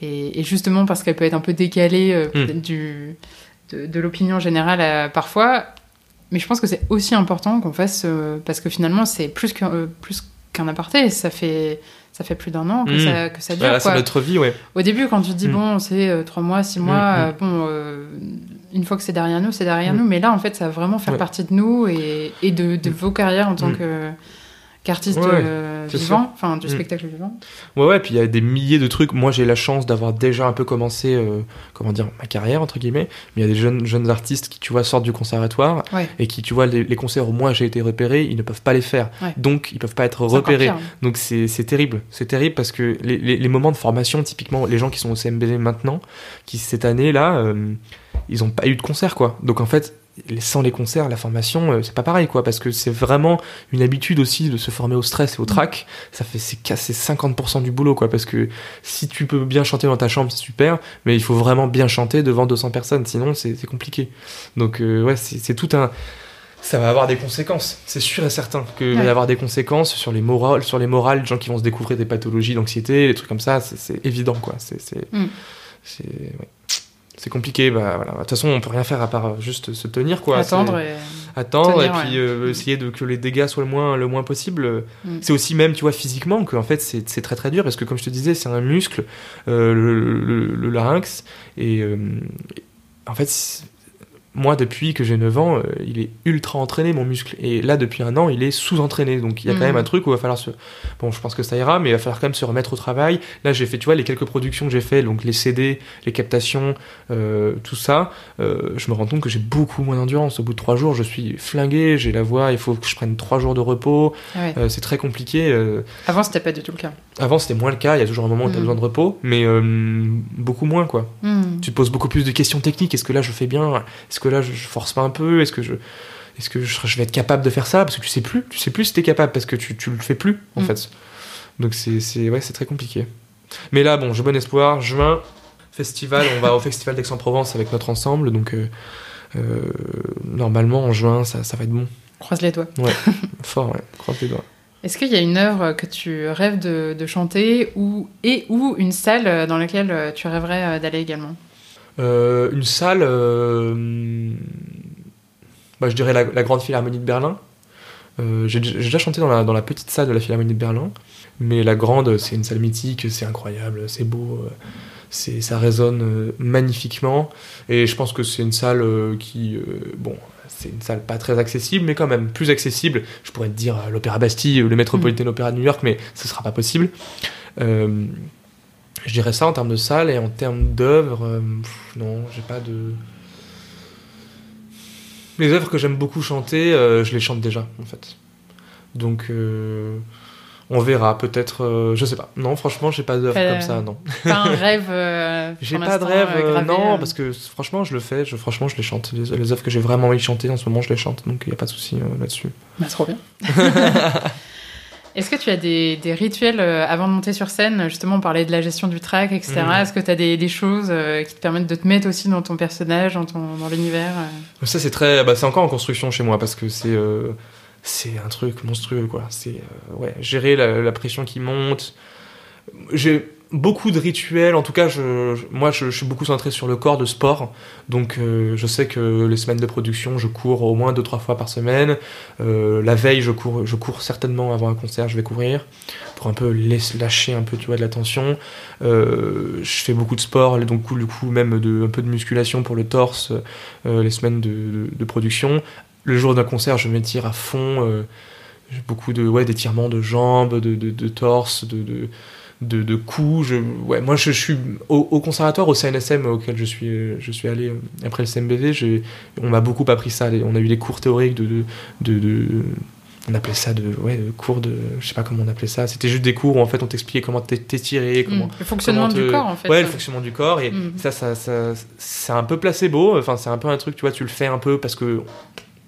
et, et justement parce qu'elle peut être un peu décalée euh, Mm. peut-être du de, de l'opinion générale euh, parfois. Mais je pense que c'est aussi important qu'on fasse parce que finalement, c'est plus qu'un euh, plus qu'un aparté. Ça fait ça fait plus d'un an que Mm. ça que ça dure. voilà, c'est notre vie, ouais. Au début, quand tu te dis, Mm. bon, c'est euh, trois mois, six mois, Mm, mm. euh, bon, euh, une fois que c'est derrière nous, c'est derrière nous. Mais là, en fait, ça va vraiment faire Ouais. partie de nous et, et de, de vos carrières en tant que qu'artiste Ouais, euh, vivant, enfin, du Mm. spectacle vivant. Ouais, ouais, puis il y a des milliers de trucs. Moi, j'ai la chance d'avoir déjà un peu commencé, euh, comment dire, ma carrière, entre guillemets. Mais il y a des jeunes, jeunes artistes qui, tu vois, sortent du conservatoire Ouais. et qui, tu vois, les, les concerts où moi j'ai été repéré, ils ne peuvent pas les faire. Ouais. Donc, ils peuvent pas être repérés. pire. Donc, c'est terrible. C'est terrible parce que les, les, les moments de formation, typiquement, les gens qui sont au CMBV maintenant, qui cette année-là, euh, ils ont pas eu de concert, quoi. Donc, en fait, sans les concerts, la formation, euh, c'est pas pareil, quoi, parce que c'est vraiment une habitude aussi de se former au stress et au trac. Ça fait, c'est casser 50% du boulot, quoi, parce que si tu peux bien chanter dans ta chambre, c'est super, mais il faut vraiment bien chanter devant 200 personnes, sinon c'est compliqué. Donc, euh, ouais, c'est tout un. Ça va avoir des conséquences, c'est sûr et certain qu'il va Ouais. y avoir des conséquences sur les morales, sur les morales, des gens qui vont se découvrir des pathologies d'anxiété, des trucs comme ça, c'est- évident, quoi. C'est c'est Mm. ouais. C'est compliqué, bah voilà. De toute façon, on peut rien faire à part juste se tenir, quoi. Attendre et... attendre Tenir, et puis ouais. euh, essayer de que les dégâts soient le moins le moins possible Mm. c'est aussi même tu vois physiquement que en fait c'est très très dur parce que comme je te disais c'est un muscle euh, le, le- le larynx et euh, en fait moi depuis que j'ai 9 ans euh, il est ultra entraîné mon muscle et là depuis un an il est sous-entraîné donc il y a quand Mm. même un truc où il va falloir se bon je pense que ça ira mais il va falloir quand même se remettre au travail là j'ai fait tu vois les quelques productions que j'ai fait donc les CD les captations euh, tout ça euh, je me rends compte que j'ai beaucoup moins d'endurance. Au bout de trois jours, je suis flingué, j'ai la voix, il faut que je prenne trois jours de repos. Ouais. C'est très compliqué. Avant, c'était pas du tout le cas. Avant, c'était moins le cas. Il y a toujours un moment où tu as Mm. besoin de repos, mais beaucoup moins, quoi. Mm. Tu te poses beaucoup plus de questions techniques. Est-ce que là, je fais bien? Que là, je, je force pas un peu Est-ce que je est-ce que je, je vais être capable de faire ça? Parce que tu sais plus. Tu sais plus si t'es capable parce que tu, tu le fais plus, en Mm. fait. Donc c'est c'est- ouais, c'est très compliqué. Mais là, bon, j'ai bon espoir. Juin, festival. on va au festival d'Aix-en-Provence avec notre ensemble. Donc euh, euh, normalement, en juin, ça, ça va être bon. Croise les doigts. <laughs> Fort, ouais. Croise les doigts. Est-ce qu'il y a une œuvre que tu rêves de, de chanter ou, et ou une salle dans laquelle tu rêverais d'aller également? Euh, une salle, euh, bah, je dirais la, la Grande Philharmonie de Berlin. Euh, j'ai déjà chanté dans la, dans la petite salle de la Philharmonie de Berlin, mais la grande, c'est une salle mythique, c'est incroyable, c'est beau, euh, c'est ça résonne magnifiquement, et je pense que c'est une salle qui, bon, c'est une salle pas très accessible, mais quand même plus accessible. Je pourrais te dire l'Opéra Bastille, ou le Metropolitan Opera de New York, mais ce sera pas possible. Je dirais ça en termes de salle et en termes d'œuvres, euh, non, j'ai pas de. Les œuvres que j'aime beaucoup chanter, euh, je les chante déjà en fait. Donc euh, on verra peut-être, euh, je sais pas. Non, franchement, j'ai pas d'œuvre comme ça, non. Pas un <laughs> rêve euh, J'ai pas de rêve, gravé, non, euh. parce que franchement, je le fais, je, franchement, je les chante. Les, les œuvres que j'ai vraiment envie de chanter en ce moment, je les chante, donc il n'y a pas de souci euh, là-dessus. Bah, trop bien. <laughs> Est-ce que tu as des, des rituels euh, avant de monter sur scène Justement, on parlait de la gestion du track, etc. Mhm. Est-ce que tu as des, des choses euh, qui te permettent de te mettre aussi dans ton personnage, dans, ton, dans l'univers euh? Ça, c'est très. Bah, c'est encore en construction chez moi parce que c'est. c'est un truc monstrueux, quoi. C'est. ouais, gérer la, la pression qui monte. J'ai beaucoup de rituels. En tout cas, je, moi, je, suis beaucoup centré sur le corps de sport. Donc, euh, je sais que les semaines de production, je cours au moins deux, trois fois par semaine. Euh, la veille, je cours, je cours certainement avant un concert, je vais courir pour un peu lâcher un peu, tu vois, de la tension. Euh, je fais beaucoup de sport, donc du coup, même de, un peu de musculation pour le torse, les semaines de, production. Le jour d'un concert, je m'étire à fond. beaucoup de ouais, d'étirements de jambes, de, de, de torse, de, de, de, coups. Je, ouais, moi, je, je suis au, au conservatoire, au CNSM auquel je suis, je suis allé euh, après le CMBV. On m'a beaucoup appris ça. On a eu des cours théoriques de, de, on appelait ça de, ouais, de cours de, je sais pas comment on appelait ça. C'était juste des cours où en fait on t'expliquait comment t'é- t'étirer, comment Mm. Le fonctionnement comment du corps, en fait. Ouais, le fonctionnement du corps. Et Mm. ça, ça, ça- c'est un peu placebo. Enfin, c'est un peu un truc, tu vois, tu le fais un peu parce que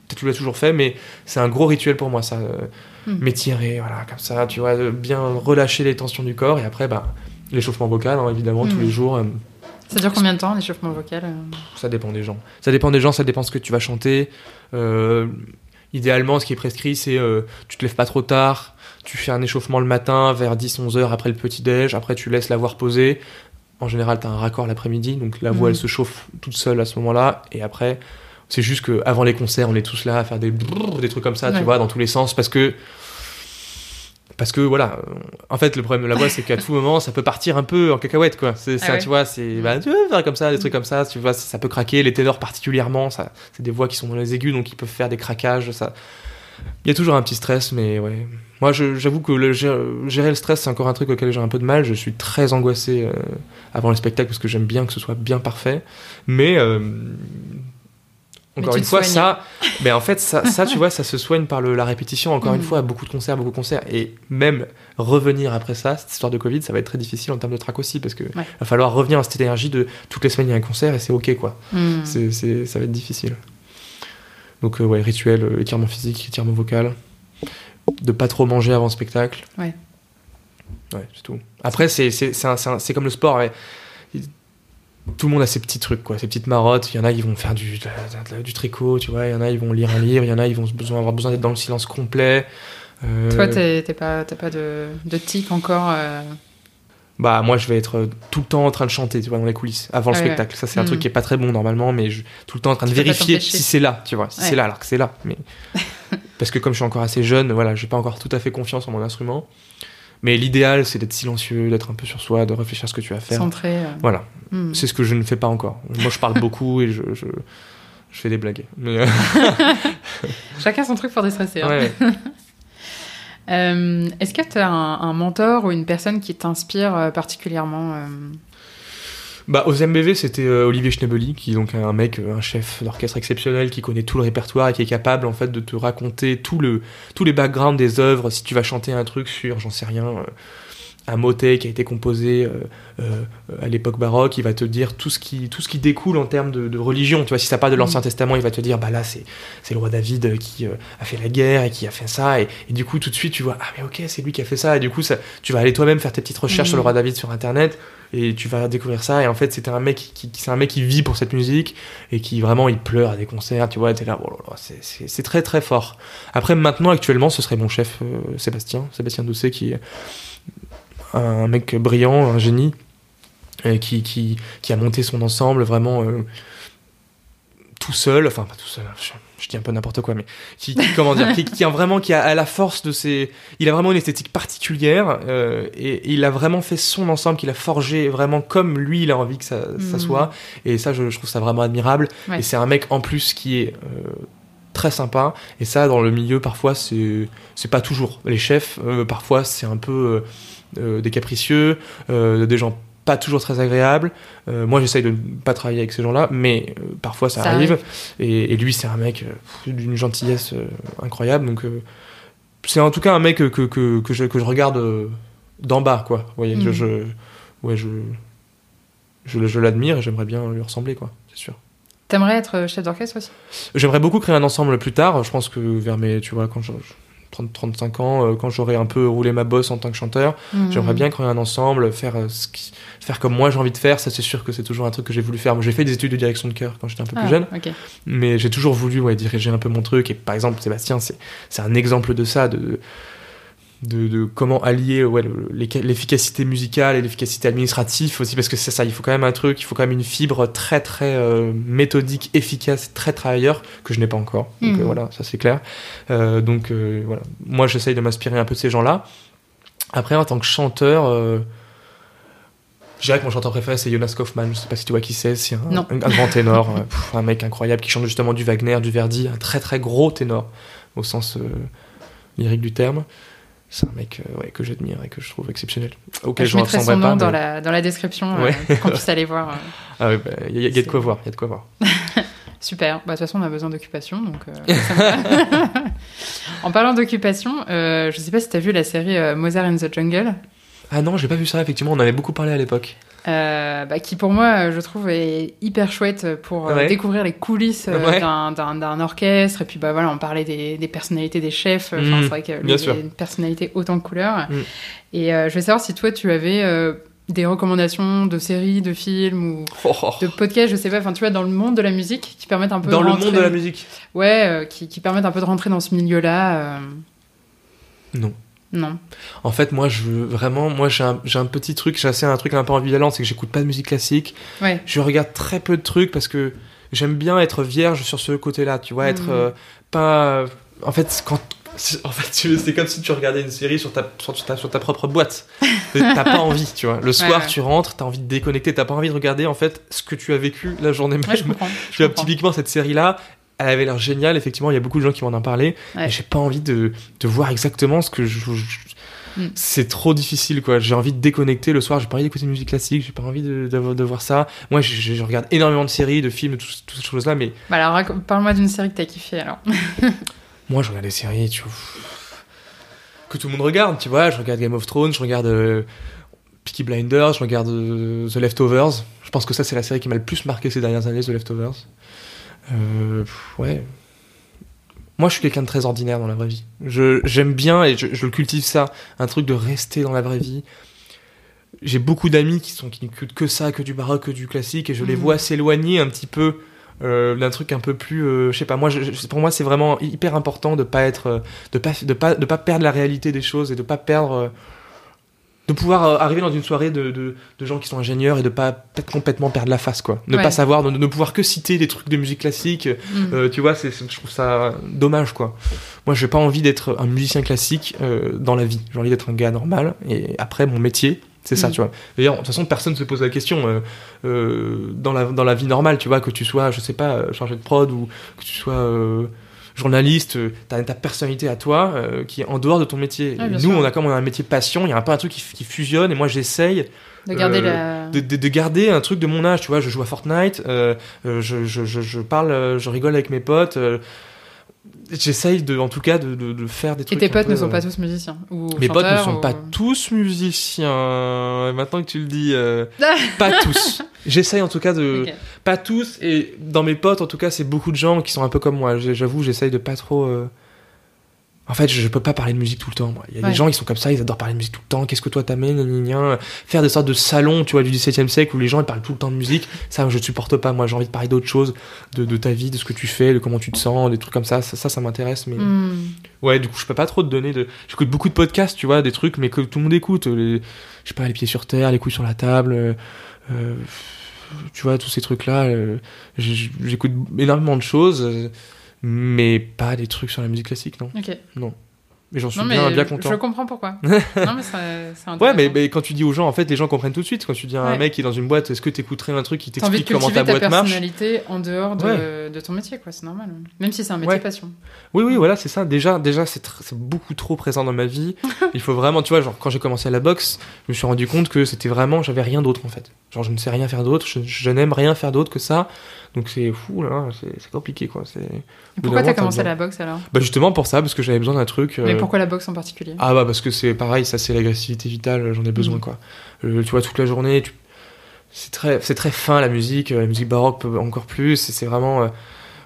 peut-être tu l'as toujours fait, mais c'est un gros rituel pour moi, ça. Euh, Mm. M'étirer, voilà, comme ça, tu vois, de bien relâcher les tensions du corps. Et après, bah, l'échauffement vocal, hein, évidemment, Mm. tous les jours. euh, Ça dure combien de temps, l'échauffement vocal euh ça dépend des gens. Ça dépend des gens, ça dépend ce que tu vas chanter. Euh, idéalement, ce qui est prescrit, c'est euh, tu te lèves pas trop tard, tu fais un échauffement le matin vers 10-11 heures après le petit-déj, après tu laisses la voix reposer. En général, tu as un raccord l'après-midi, donc la voix Mhm. elle se chauffe toute seule à ce moment-là. Et après, c'est juste qu'avant les concerts, on est tous là à faire des, brrr, des trucs comme ça, Ouais. tu vois, dans tous les sens, parce que. Parce que voilà, euh, en fait, le problème de la voix, c'est qu'à tout <laughs> moment, ça peut partir un peu en cacahuète, quoi. C'est, ça, Ah ouais. tu vois, c'est, bah, tu veux faire comme ça, des trucs comme ça, tu vois, ça, peut craquer. Les ténors particulièrement, ça, c'est des voix qui sont dans les aigus, donc ils peuvent faire des craquages. Ça, il y a toujours un petit stress, mais ouais. Moi, j'avoue que le, gérer le stress, c'est encore un truc auquel j'ai un peu de mal. Je suis très angoissé euh, avant le spectacle parce que j'aime bien que ce soit bien parfait, mais euh, encore une fois, soignes. ça, mais en fait, ça, ça, tu <laughs> vois, ça se soigne par le- la répétition. Encore une Mhm. fois, beaucoup de concerts, beaucoup de concerts, et même revenir après ça, cette histoire de Covid, ça va être très difficile en termes de track aussi, parce que Ouais. va falloir revenir à cette énergie de toutes les semaines il y a un concert et c'est ok quoi. Mm. C'est, c'est- ça va être difficile. Donc euh, ouais, rituel, euh, étirement physique, étirement vocal, de pas trop manger avant le spectacle. Ouais. Ouais, c'est tout. Après, c'est, c'est, c'est, un- c'est un- c'est comme le sport. ouais. Tout le monde a ses petits trucs, quoi, ses petites marottes. Il y en a, ils vont faire du, du tricot, tu vois. Il y en a, ils vont lire un livre. Il y en a, ils vont besoin, avoir besoin d'être dans le silence complet. Euh, Toi, t'es pas, t'as pas de, de tic encore euh, Bah moi je vais être euh, tout le temps en train de chanter, tu vois, dans les coulisses, avant le Ouais, spectacle. Ça c'est un truc qui est pas très bon normalement, mais je, tout le temps en train de Tu vérifier si c'est là, tu vois, si Ouais. c'est là alors que c'est là. Mais <laughs> parce que comme je suis encore assez jeune, voilà, j'ai pas encore tout à fait confiance en mon instrument. Mais l'idéal c'est d'être silencieux, d'être un peu sur soi, de réfléchir à ce que tu vas faire. centré. euh. Voilà, Mm. c'est ce que je ne fais pas encore. Moi je parle beaucoup et je, je, je fais des blagues. Mais, euh, <laughs> Chacun son truc pour déstresser. hein. ouais. <laughs> Euh, Est-ce que tu as un, un mentor ou une personne qui t'inspire particulièrement Bah, aux MBV, c'était euh, Olivier Schnebeli, qui est donc un mec, euh, un chef d'orchestre exceptionnel, qui connaît tout le répertoire et qui est capable en fait de te raconter tout le, tous les backgrounds des œuvres. Si tu vas chanter un truc sur, j'en sais rien, euh, un motet qui a été composé à l'époque baroque, il va te dire tout ce qui, tout ce qui découle en termes de, de religion. Tu vois, si ça part de l'Ancien Testament, il va te dire, bah là, c'est, c'est le roi David qui a fait la guerre et qui a fait ça. Et, et du coup, tout de suite, tu vois, ah mais ok, c'est lui qui a fait ça. Et du coup, ça, tu vas aller toi-même faire tes petites recherches Mhm. sur le roi David sur Internet et tu vas découvrir ça. Et en fait c'était un mec qui, c'est un mec qui vit pour cette musique et qui vraiment il pleure à des concerts tu vois t'es là oh c'est- très très fort. Après maintenant actuellement ce serait mon chef euh, Sébastien Sébastien Doucet qui est un mec brillant un génie qui, a monté son ensemble vraiment euh, tout seul enfin pas tout seul je, je dis un peu n'importe quoi mais qui, qui- comment dire qui, qui a vraiment qui a la force de ses il a vraiment une esthétique particulière euh, et, il a vraiment fait son ensemble qu'il a forgé vraiment comme lui il a envie que ça, ça Mhm. soit et ça je, je trouve ça vraiment admirable Ouais. et c'est un mec en plus qui est euh, très sympa et ça dans le milieu parfois c'est c'est pas toujours les chefs euh, parfois c'est un peu des capricieux des gens pas toujours très agréables Euh, moi j'essaye de ne pas travailler avec ces gens là mais euh, parfois ça, Ça arrive, arrive. Et, et lui c'est un mec euh, d'une gentillesse incroyable donc c'est en tout cas un mec que, que, que, que je, que je regarde d'en bas quoi vous voyez je, Mhm. je ouais je je, je l'admire et j'aimerais bien lui ressembler quoi c'est sûr T'aimerais être chef d'orchestre aussi? J'aimerais beaucoup créer un ensemble plus tard. Je pense que vers mes, tu vois, quand je, 30, 35 ans, euh, quand j'aurai un peu roulé ma bosse en tant que chanteur, Mm. j'aimerais bien créer un ensemble, faire, euh, ce qui- faire comme moi j'ai envie de faire. Ça, c'est sûr que c'est toujours un truc que j'ai voulu faire. J'ai fait des études de direction de chœur quand j'étais un peu Ah, plus jeune, ok. mais j'ai toujours voulu ouais, diriger un peu mon truc. Et par exemple, Sébastien, c'est c'est un exemple de ça, de, de, de comment allier ouais, le- l'efficacité musicale et l'efficacité administrative aussi, parce que c'est ça, il faut quand même un truc, il faut quand même une fibre très très euh, méthodique, efficace, très travailleur, que je n'ai pas encore. Donc Mhm. euh, voilà, ça c'est clair. Euh, donc voilà, moi j'essaye de m'inspirer un peu de ces gens-là. Après, en tant que chanteur, je dirais que mon chanteur préféré c'est Jonas Kaufmann. Je sais pas si tu vois qui c'est. C'est un, Non. un- un grand ténor, <laughs> pff, un mec incroyable qui chante justement du Wagner, du Verdi, un très très gros ténor au sens lyrique du terme. C'est un mec euh, ouais, que j'admire et que je trouve exceptionnel. Auquel je mettrai son nom dans, la, dans la description euh, pour qu'on puisse aller voir. Euh. <laughs> Ah il bah, y, y, a de quoi voir, il y a de quoi voir. Super. Bah, de toute façon, on a besoin d'occupation. Donc, <laughs> en parlant d'occupation, je sais pas si tu as vu la série Mozart in the Jungle. Ah non, j'ai pas vu ça, effectivement. On avait beaucoup parlé à l'époque. Euh, bah, qui pour moi, je trouve, est hyper chouette pour euh, découvrir les coulisses euh, d'un orchestre. Et puis, bah, voilà, on parlait des, des personnalités des chefs. Mmh. c'est vrai que y a une personnalité autant de couleurs. Mmh. Et je veux savoir si toi, tu avais des recommandations de séries, de films ou oh. de podcasts, je sais pas, enfin tu vois, dans le monde de la musique qui permettent un peu dans de le monde de la musique. Ouais, qui, qui, permettent un peu de rentrer dans ce milieu-là. Non. Non. En fait, moi, je veux vraiment, moi, j'ai un, un, petit truc, j'ai assez un truc un peu ambivalent, c'est que j'écoute pas de musique classique. Ouais. Je regarde très peu de trucs parce que j'aime bien être vierge sur ce côté-là, tu vois, être mm. euh, pas. En fait, quand. En fait, c'est comme si tu regardais une série sur ta, sur ta, sur ta propre boîte. t'as pas <laughs> envie, tu vois. Le soir, tu rentres, t'as envie de déconnecter, t'as pas envie de regarder, en fait, ce que tu as vécu la journée même. je comprends. Je vois, typiquement, cette série-là, elle avait l'air géniale, effectivement, il y a beaucoup de gens qui vont en parler, mais j'ai pas envie de, de, voir exactement ce que je... Mm. C'est trop difficile, quoi. J'ai envie de déconnecter le soir, j'ai pas envie d'écouter de musique classique, j'ai pas envie de, de, voir ça. Moi, je, je, regarde énormément de séries, de films, toutes, toutes ces choses-là, mais... Bah alors, parle-moi d'une série que t'as kiffé, alors. <laughs> Moi, je regarde des séries, tu vois... Que tout le monde regarde, tu vois. Je regarde Game of Thrones, je regarde... Euh, Peaky Blinders, je regarde euh, The Leftovers. Je pense que ça, c'est la série qui m'a le plus marqué ces dernières années, The Leftovers. Euh, ouais. Moi, je suis quelqu'un de très ordinaire dans la vraie vie. J'aime bien, et je, le cultive ça, un truc de rester dans la vraie vie. J'ai beaucoup d'amis qui sont qui n'écoutent que ça, que du baroque, que du classique, et je les mhm. vois s'éloigner un petit peu euh, d'un truc un peu plus, euh, je sais pas. Moi, pour moi, c'est vraiment hyper important de pas être, de pas, de pas, de pas perdre la réalité des choses et de pas perdre de pouvoir euh, arriver dans une soirée de, de, de, gens qui sont ingénieurs et de pas peut-être complètement perdre la face quoi. Ne pas savoir de ne pouvoir que citer des trucs de musique classique mm. euh, tu vois c'est je trouve ça dommage quoi. Moi j'ai pas envie d'être un musicien classique euh, dans la vie. J'ai envie d'être un gars normal et après mon métier c'est ça mm. tu vois. D'ailleurs de toute façon personne se pose la question dans la dans la vie normale tu vois que tu sois je sais pas chargé de prod ou que tu sois journaliste, euh, tu as ta personnalité à toi euh, qui est en dehors de ton métier. nous, on a comme on a un métier passion, il y a un peu un truc qui, fusionne et moi j'essaye de garder, euh, de, garder un truc de mon âge. Tu vois, je joue à Fortnite, je, je, je, parle, je rigole avec mes potes j'essaye de en tout cas de, de, faire des trucs et tes potes ne sont pas tous musiciens ou mes potes ne sont pas tous musiciens. Maintenant que tu le dis <laughs> pas tous. J'essaye en tout cas de pas tous. Et dans mes potes en tout cas c'est beaucoup de gens qui sont un peu comme moi. J'avoue j'essaye de pas trop euh, en fait, je, peux pas parler de musique tout le temps. Moi. Il y a des gens, ils sont comme ça, ils adorent parler de musique tout le temps. Qu'est-ce que toi t'amènes Faire des sortes de salons, tu vois, du 17 siècle où les gens ils parlent tout le temps de musique, ça, je ne supporte pas. Moi, j'ai envie de parler d'autres choses, de, de, ta vie, de ce que tu fais, de comment tu te sens, des trucs comme ça. Ça, ça, m'intéresse. Mais hmm. ouais, du coup, je peux pas trop te donner de. J'écoute beaucoup de podcasts, tu vois, des trucs, mais que tout le monde écoute. Les... Je sais pas, les pieds sur terre, les couilles sur la table. Euh... euh tu vois, tous ces trucs-là. Euh... J'écoute énormément de choses mais pas des trucs sur la musique classique, non. Ok. Non. Mais j'en suis bien, bien content. Je comprends pourquoi. <laughs> non, mais c'est Ouais, mais, mais, quand tu dis aux gens, en fait, les gens comprennent tout de suite. Quand tu dis à un mec qui est dans une boîte, est-ce que tu écouterais un truc qui t'explique comment ta boîte marche ta personnalité en dehors de, de ton métier, quoi. C'est normal. Même si c'est un métier passion. Oui, oui, voilà, c'est ça. Déjà, déjà c'est beaucoup trop présent dans ma vie. <laughs> Il faut vraiment, tu vois, genre, quand j'ai commencé à la boxe, je me suis rendu compte que c'était vraiment, j'avais rien d'autre, en fait. Genre, je ne sais rien faire d'autre, je, je n'aime rien faire d'autre que ça. Donc c'est fou, là, c'est compliqué, quoi. Pourquoi t'as commencé la boxe alors? Bah justement pour ça, parce que j'avais besoin d'un truc. Mais euh, pourquoi la boxe en particulier? Ah bah parce que c'est pareil, ça c'est l'agressivité vitale, j'en ai besoin, mhm. quoi. Euh, tu vois, toute la journée, tu... c'est très, très fin la musique, euh, la musique baroque encore plus, c'est vraiment...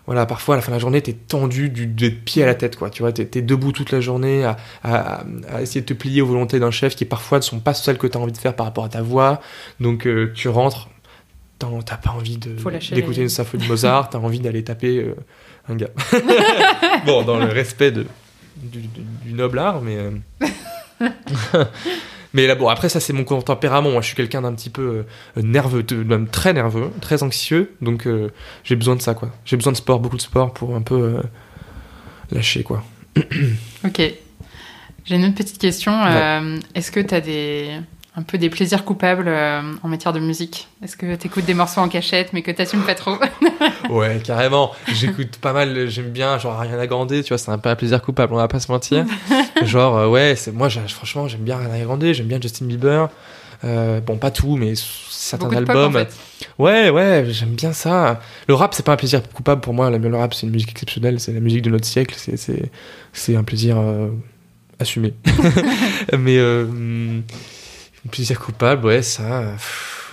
voilà, parfois à la fin de la journée, t'es tendu du, des pieds à la tête, quoi. Tu vois, t'es es debout toute la journée à, à, à, essayer de te plier aux volontés d'un chef qui parfois ne sont pas celles que t'as envie de faire par rapport à ta voix. Donc tu rentres, t'as pas envie d'écouter une symphonie de Mozart, t'as envie d'aller taper euh, un gars. <laughs> bon, dans le respect de, du, noble art, mais. Euh, <laughs> mais là, bon, après, ça, c'est mon tempérament. Moi, je suis quelqu'un d'un petit peu euh, nerveux, même très nerveux, très anxieux. Donc, j'ai besoin de ça, quoi. J'ai besoin de sport, beaucoup de sport pour un peu lâcher, quoi. ok. J'ai une autre petite question. Est-ce que tu as des un peu des plaisirs coupables euh, en matière de musique Est-ce que tu écoutes des morceaux en cachette mais que t'assumes pas trop <laughs> Ouais, carrément. J'écoute pas mal, j'aime bien, genre Ariana Grande, tu vois, c'est un peu un plaisir coupable, on va pas se mentir. <laughs> genre, euh, ouais, c'est moi, franchement, j'aime bien Ariana Grande, j'aime bien Justin Bieber. Euh, bon, pas tout, mais certains albums. Ouais, ouais, j'aime bien ça. Le rap, c'est pas un plaisir coupable pour moi. Le rap, c'est une musique exceptionnelle, c'est la musique de notre siècle, c'est un plaisir assumé. <laughs> mais Plaisir coupable, ouais, ça.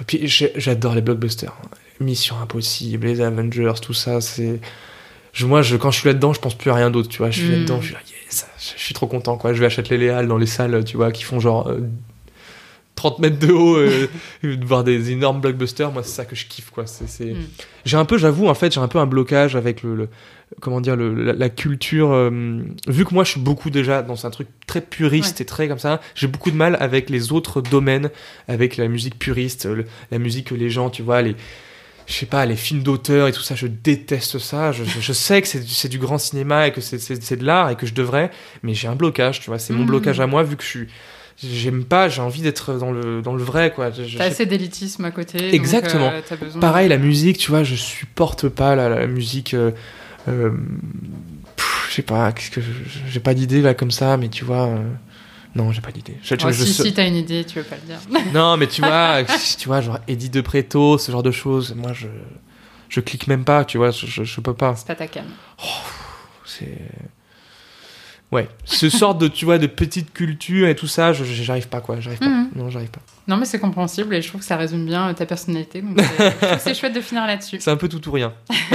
puis j'adore les blockbusters. Mission Impossible, les Avengers, tout ça, c'est. Moi, je, quand je suis là-dedans, je pense plus à rien d'autre, tu vois. Je suis là-dedans, hmm. je suis là, yes, je suis trop content, quoi. Je vais acheter les Halles dans les salles, tu vois, qui font genre 30 euh, mètres de haut, euh, <laughs> voir des énormes blockbusters. Moi, c'est ça que je kiffe, quoi. C'est, hmm. J'ai un peu, j'avoue, en fait, j'ai un peu un blocage avec le comment dire le, la, culture euh, vu que moi je suis beaucoup déjà dans un truc très puriste et très comme ça j'ai beaucoup de mal avec les autres domaines avec la musique puriste la musique que les gens tu vois les je sais pas les films d'auteur et tout ça je déteste ça je, je, sais que c'est du grand cinéma et que c'est de l'art et que je devrais mais j'ai un blocage tu vois c'est mon mmh. blocage à moi vu que je suis j'aime pas, j'ai envie d'être dans le, dans le vrai, quoi. T'as assez d'élitisme à côté. Exactement. Euh, Pareil, la musique, tu vois, je supporte pas la, la musique. Euh, euh, je sais pas, qu'est-ce que j'ai pas d'idée là comme ça, mais tu vois. Non, j'ai pas d'idée. Je, oh, si, si t'as une idée, tu veux pas le dire. <laughs> non, mais tu vois, <laughs> tu vois, genre Eddie de Preto, ce genre de choses. Moi, je, je clique même pas, tu vois, je, je, peux pas. C'est pas ta cam. Oh, c'est. Ouais, ce <laughs> sort de, tu vois, de petite culture et tout ça, j'arrive pas, quoi. J'arrive pas. Mhm. Non, j'arrive pas. Non, mais c'est compréhensible et je trouve que ça résume bien euh, ta personnalité. Donc <laughs> c'est chouette de finir là-dessus. C'est un peu tout ou rien.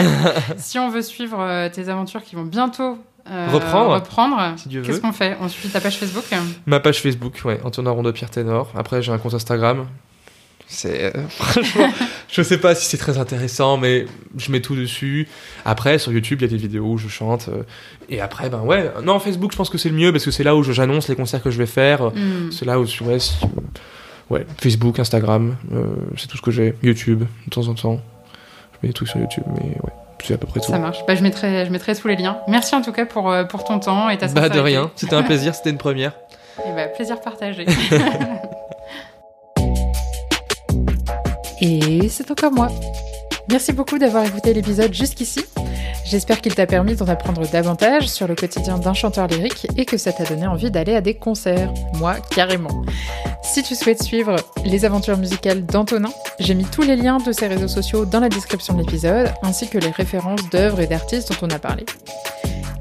<laughs> si on veut suivre euh, tes aventures qui vont bientôt euh, reprendre, reprendre qu'est-ce qu'on fait? On suit ta page Facebook? Ma page Facebook, ouais, Antonin Rondeau Pierre Ténor. Après, j'ai un compte Instagram. C'est <laughs> franchement, je sais pas si c'est très intéressant, mais je mets tout dessus. Après, sur YouTube, il y a des vidéos où je chante. et après, ben ouais, non, Facebook, je pense que c'est le mieux parce que c'est là où j'annonce les concerts que je vais faire. Hmm. C'est là où, ouais, ouais, Facebook, Instagram, euh, c'est tout ce que j'ai. YouTube, de temps en temps. Je mets des trucs sur YouTube, mais ouais. C'est à peu près tout. Ça marche. Bah, je, mettrai, je mettrai tous les liens. Merci en tout cas pour, euh, pour ton temps et ta Bah de rien. C'était un plaisir. C'était une première. <laughs> Et bah, plaisir partagé. <laughs> et c'est encore moi. Merci beaucoup d'avoir écouté l'épisode jusqu'ici. J'espère qu'il t'a permis d'en apprendre davantage sur le quotidien d'un chanteur lyrique et que ça t'a donné envie d'aller à des concerts. Moi, carrément. Si tu souhaites suivre les aventures musicales d'Antonin, j'ai mis tous les liens de ses réseaux sociaux dans la description de l'épisode, ainsi que les références d'œuvres et d'artistes dont on a parlé.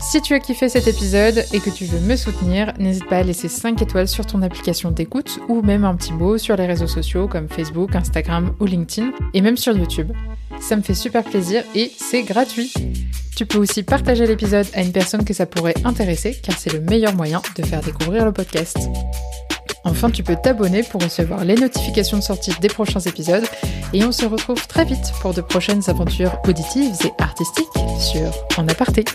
Si tu as kiffé cet épisode et que tu veux me soutenir, n'hésite pas à laisser 5 étoiles sur ton application d'écoute ou même un petit mot sur les réseaux sociaux comme Facebook, Instagram ou LinkedIn et même sur YouTube. Ça me fait super plaisir et c'est gratuit. Tu peux aussi partager l'épisode à une personne que ça pourrait intéresser car c'est le meilleur moyen de faire découvrir le podcast. Enfin, tu peux t'abonner pour recevoir les notifications de sortie des prochains épisodes et on se retrouve très vite pour de prochaines aventures auditives et artistiques sur En aparté.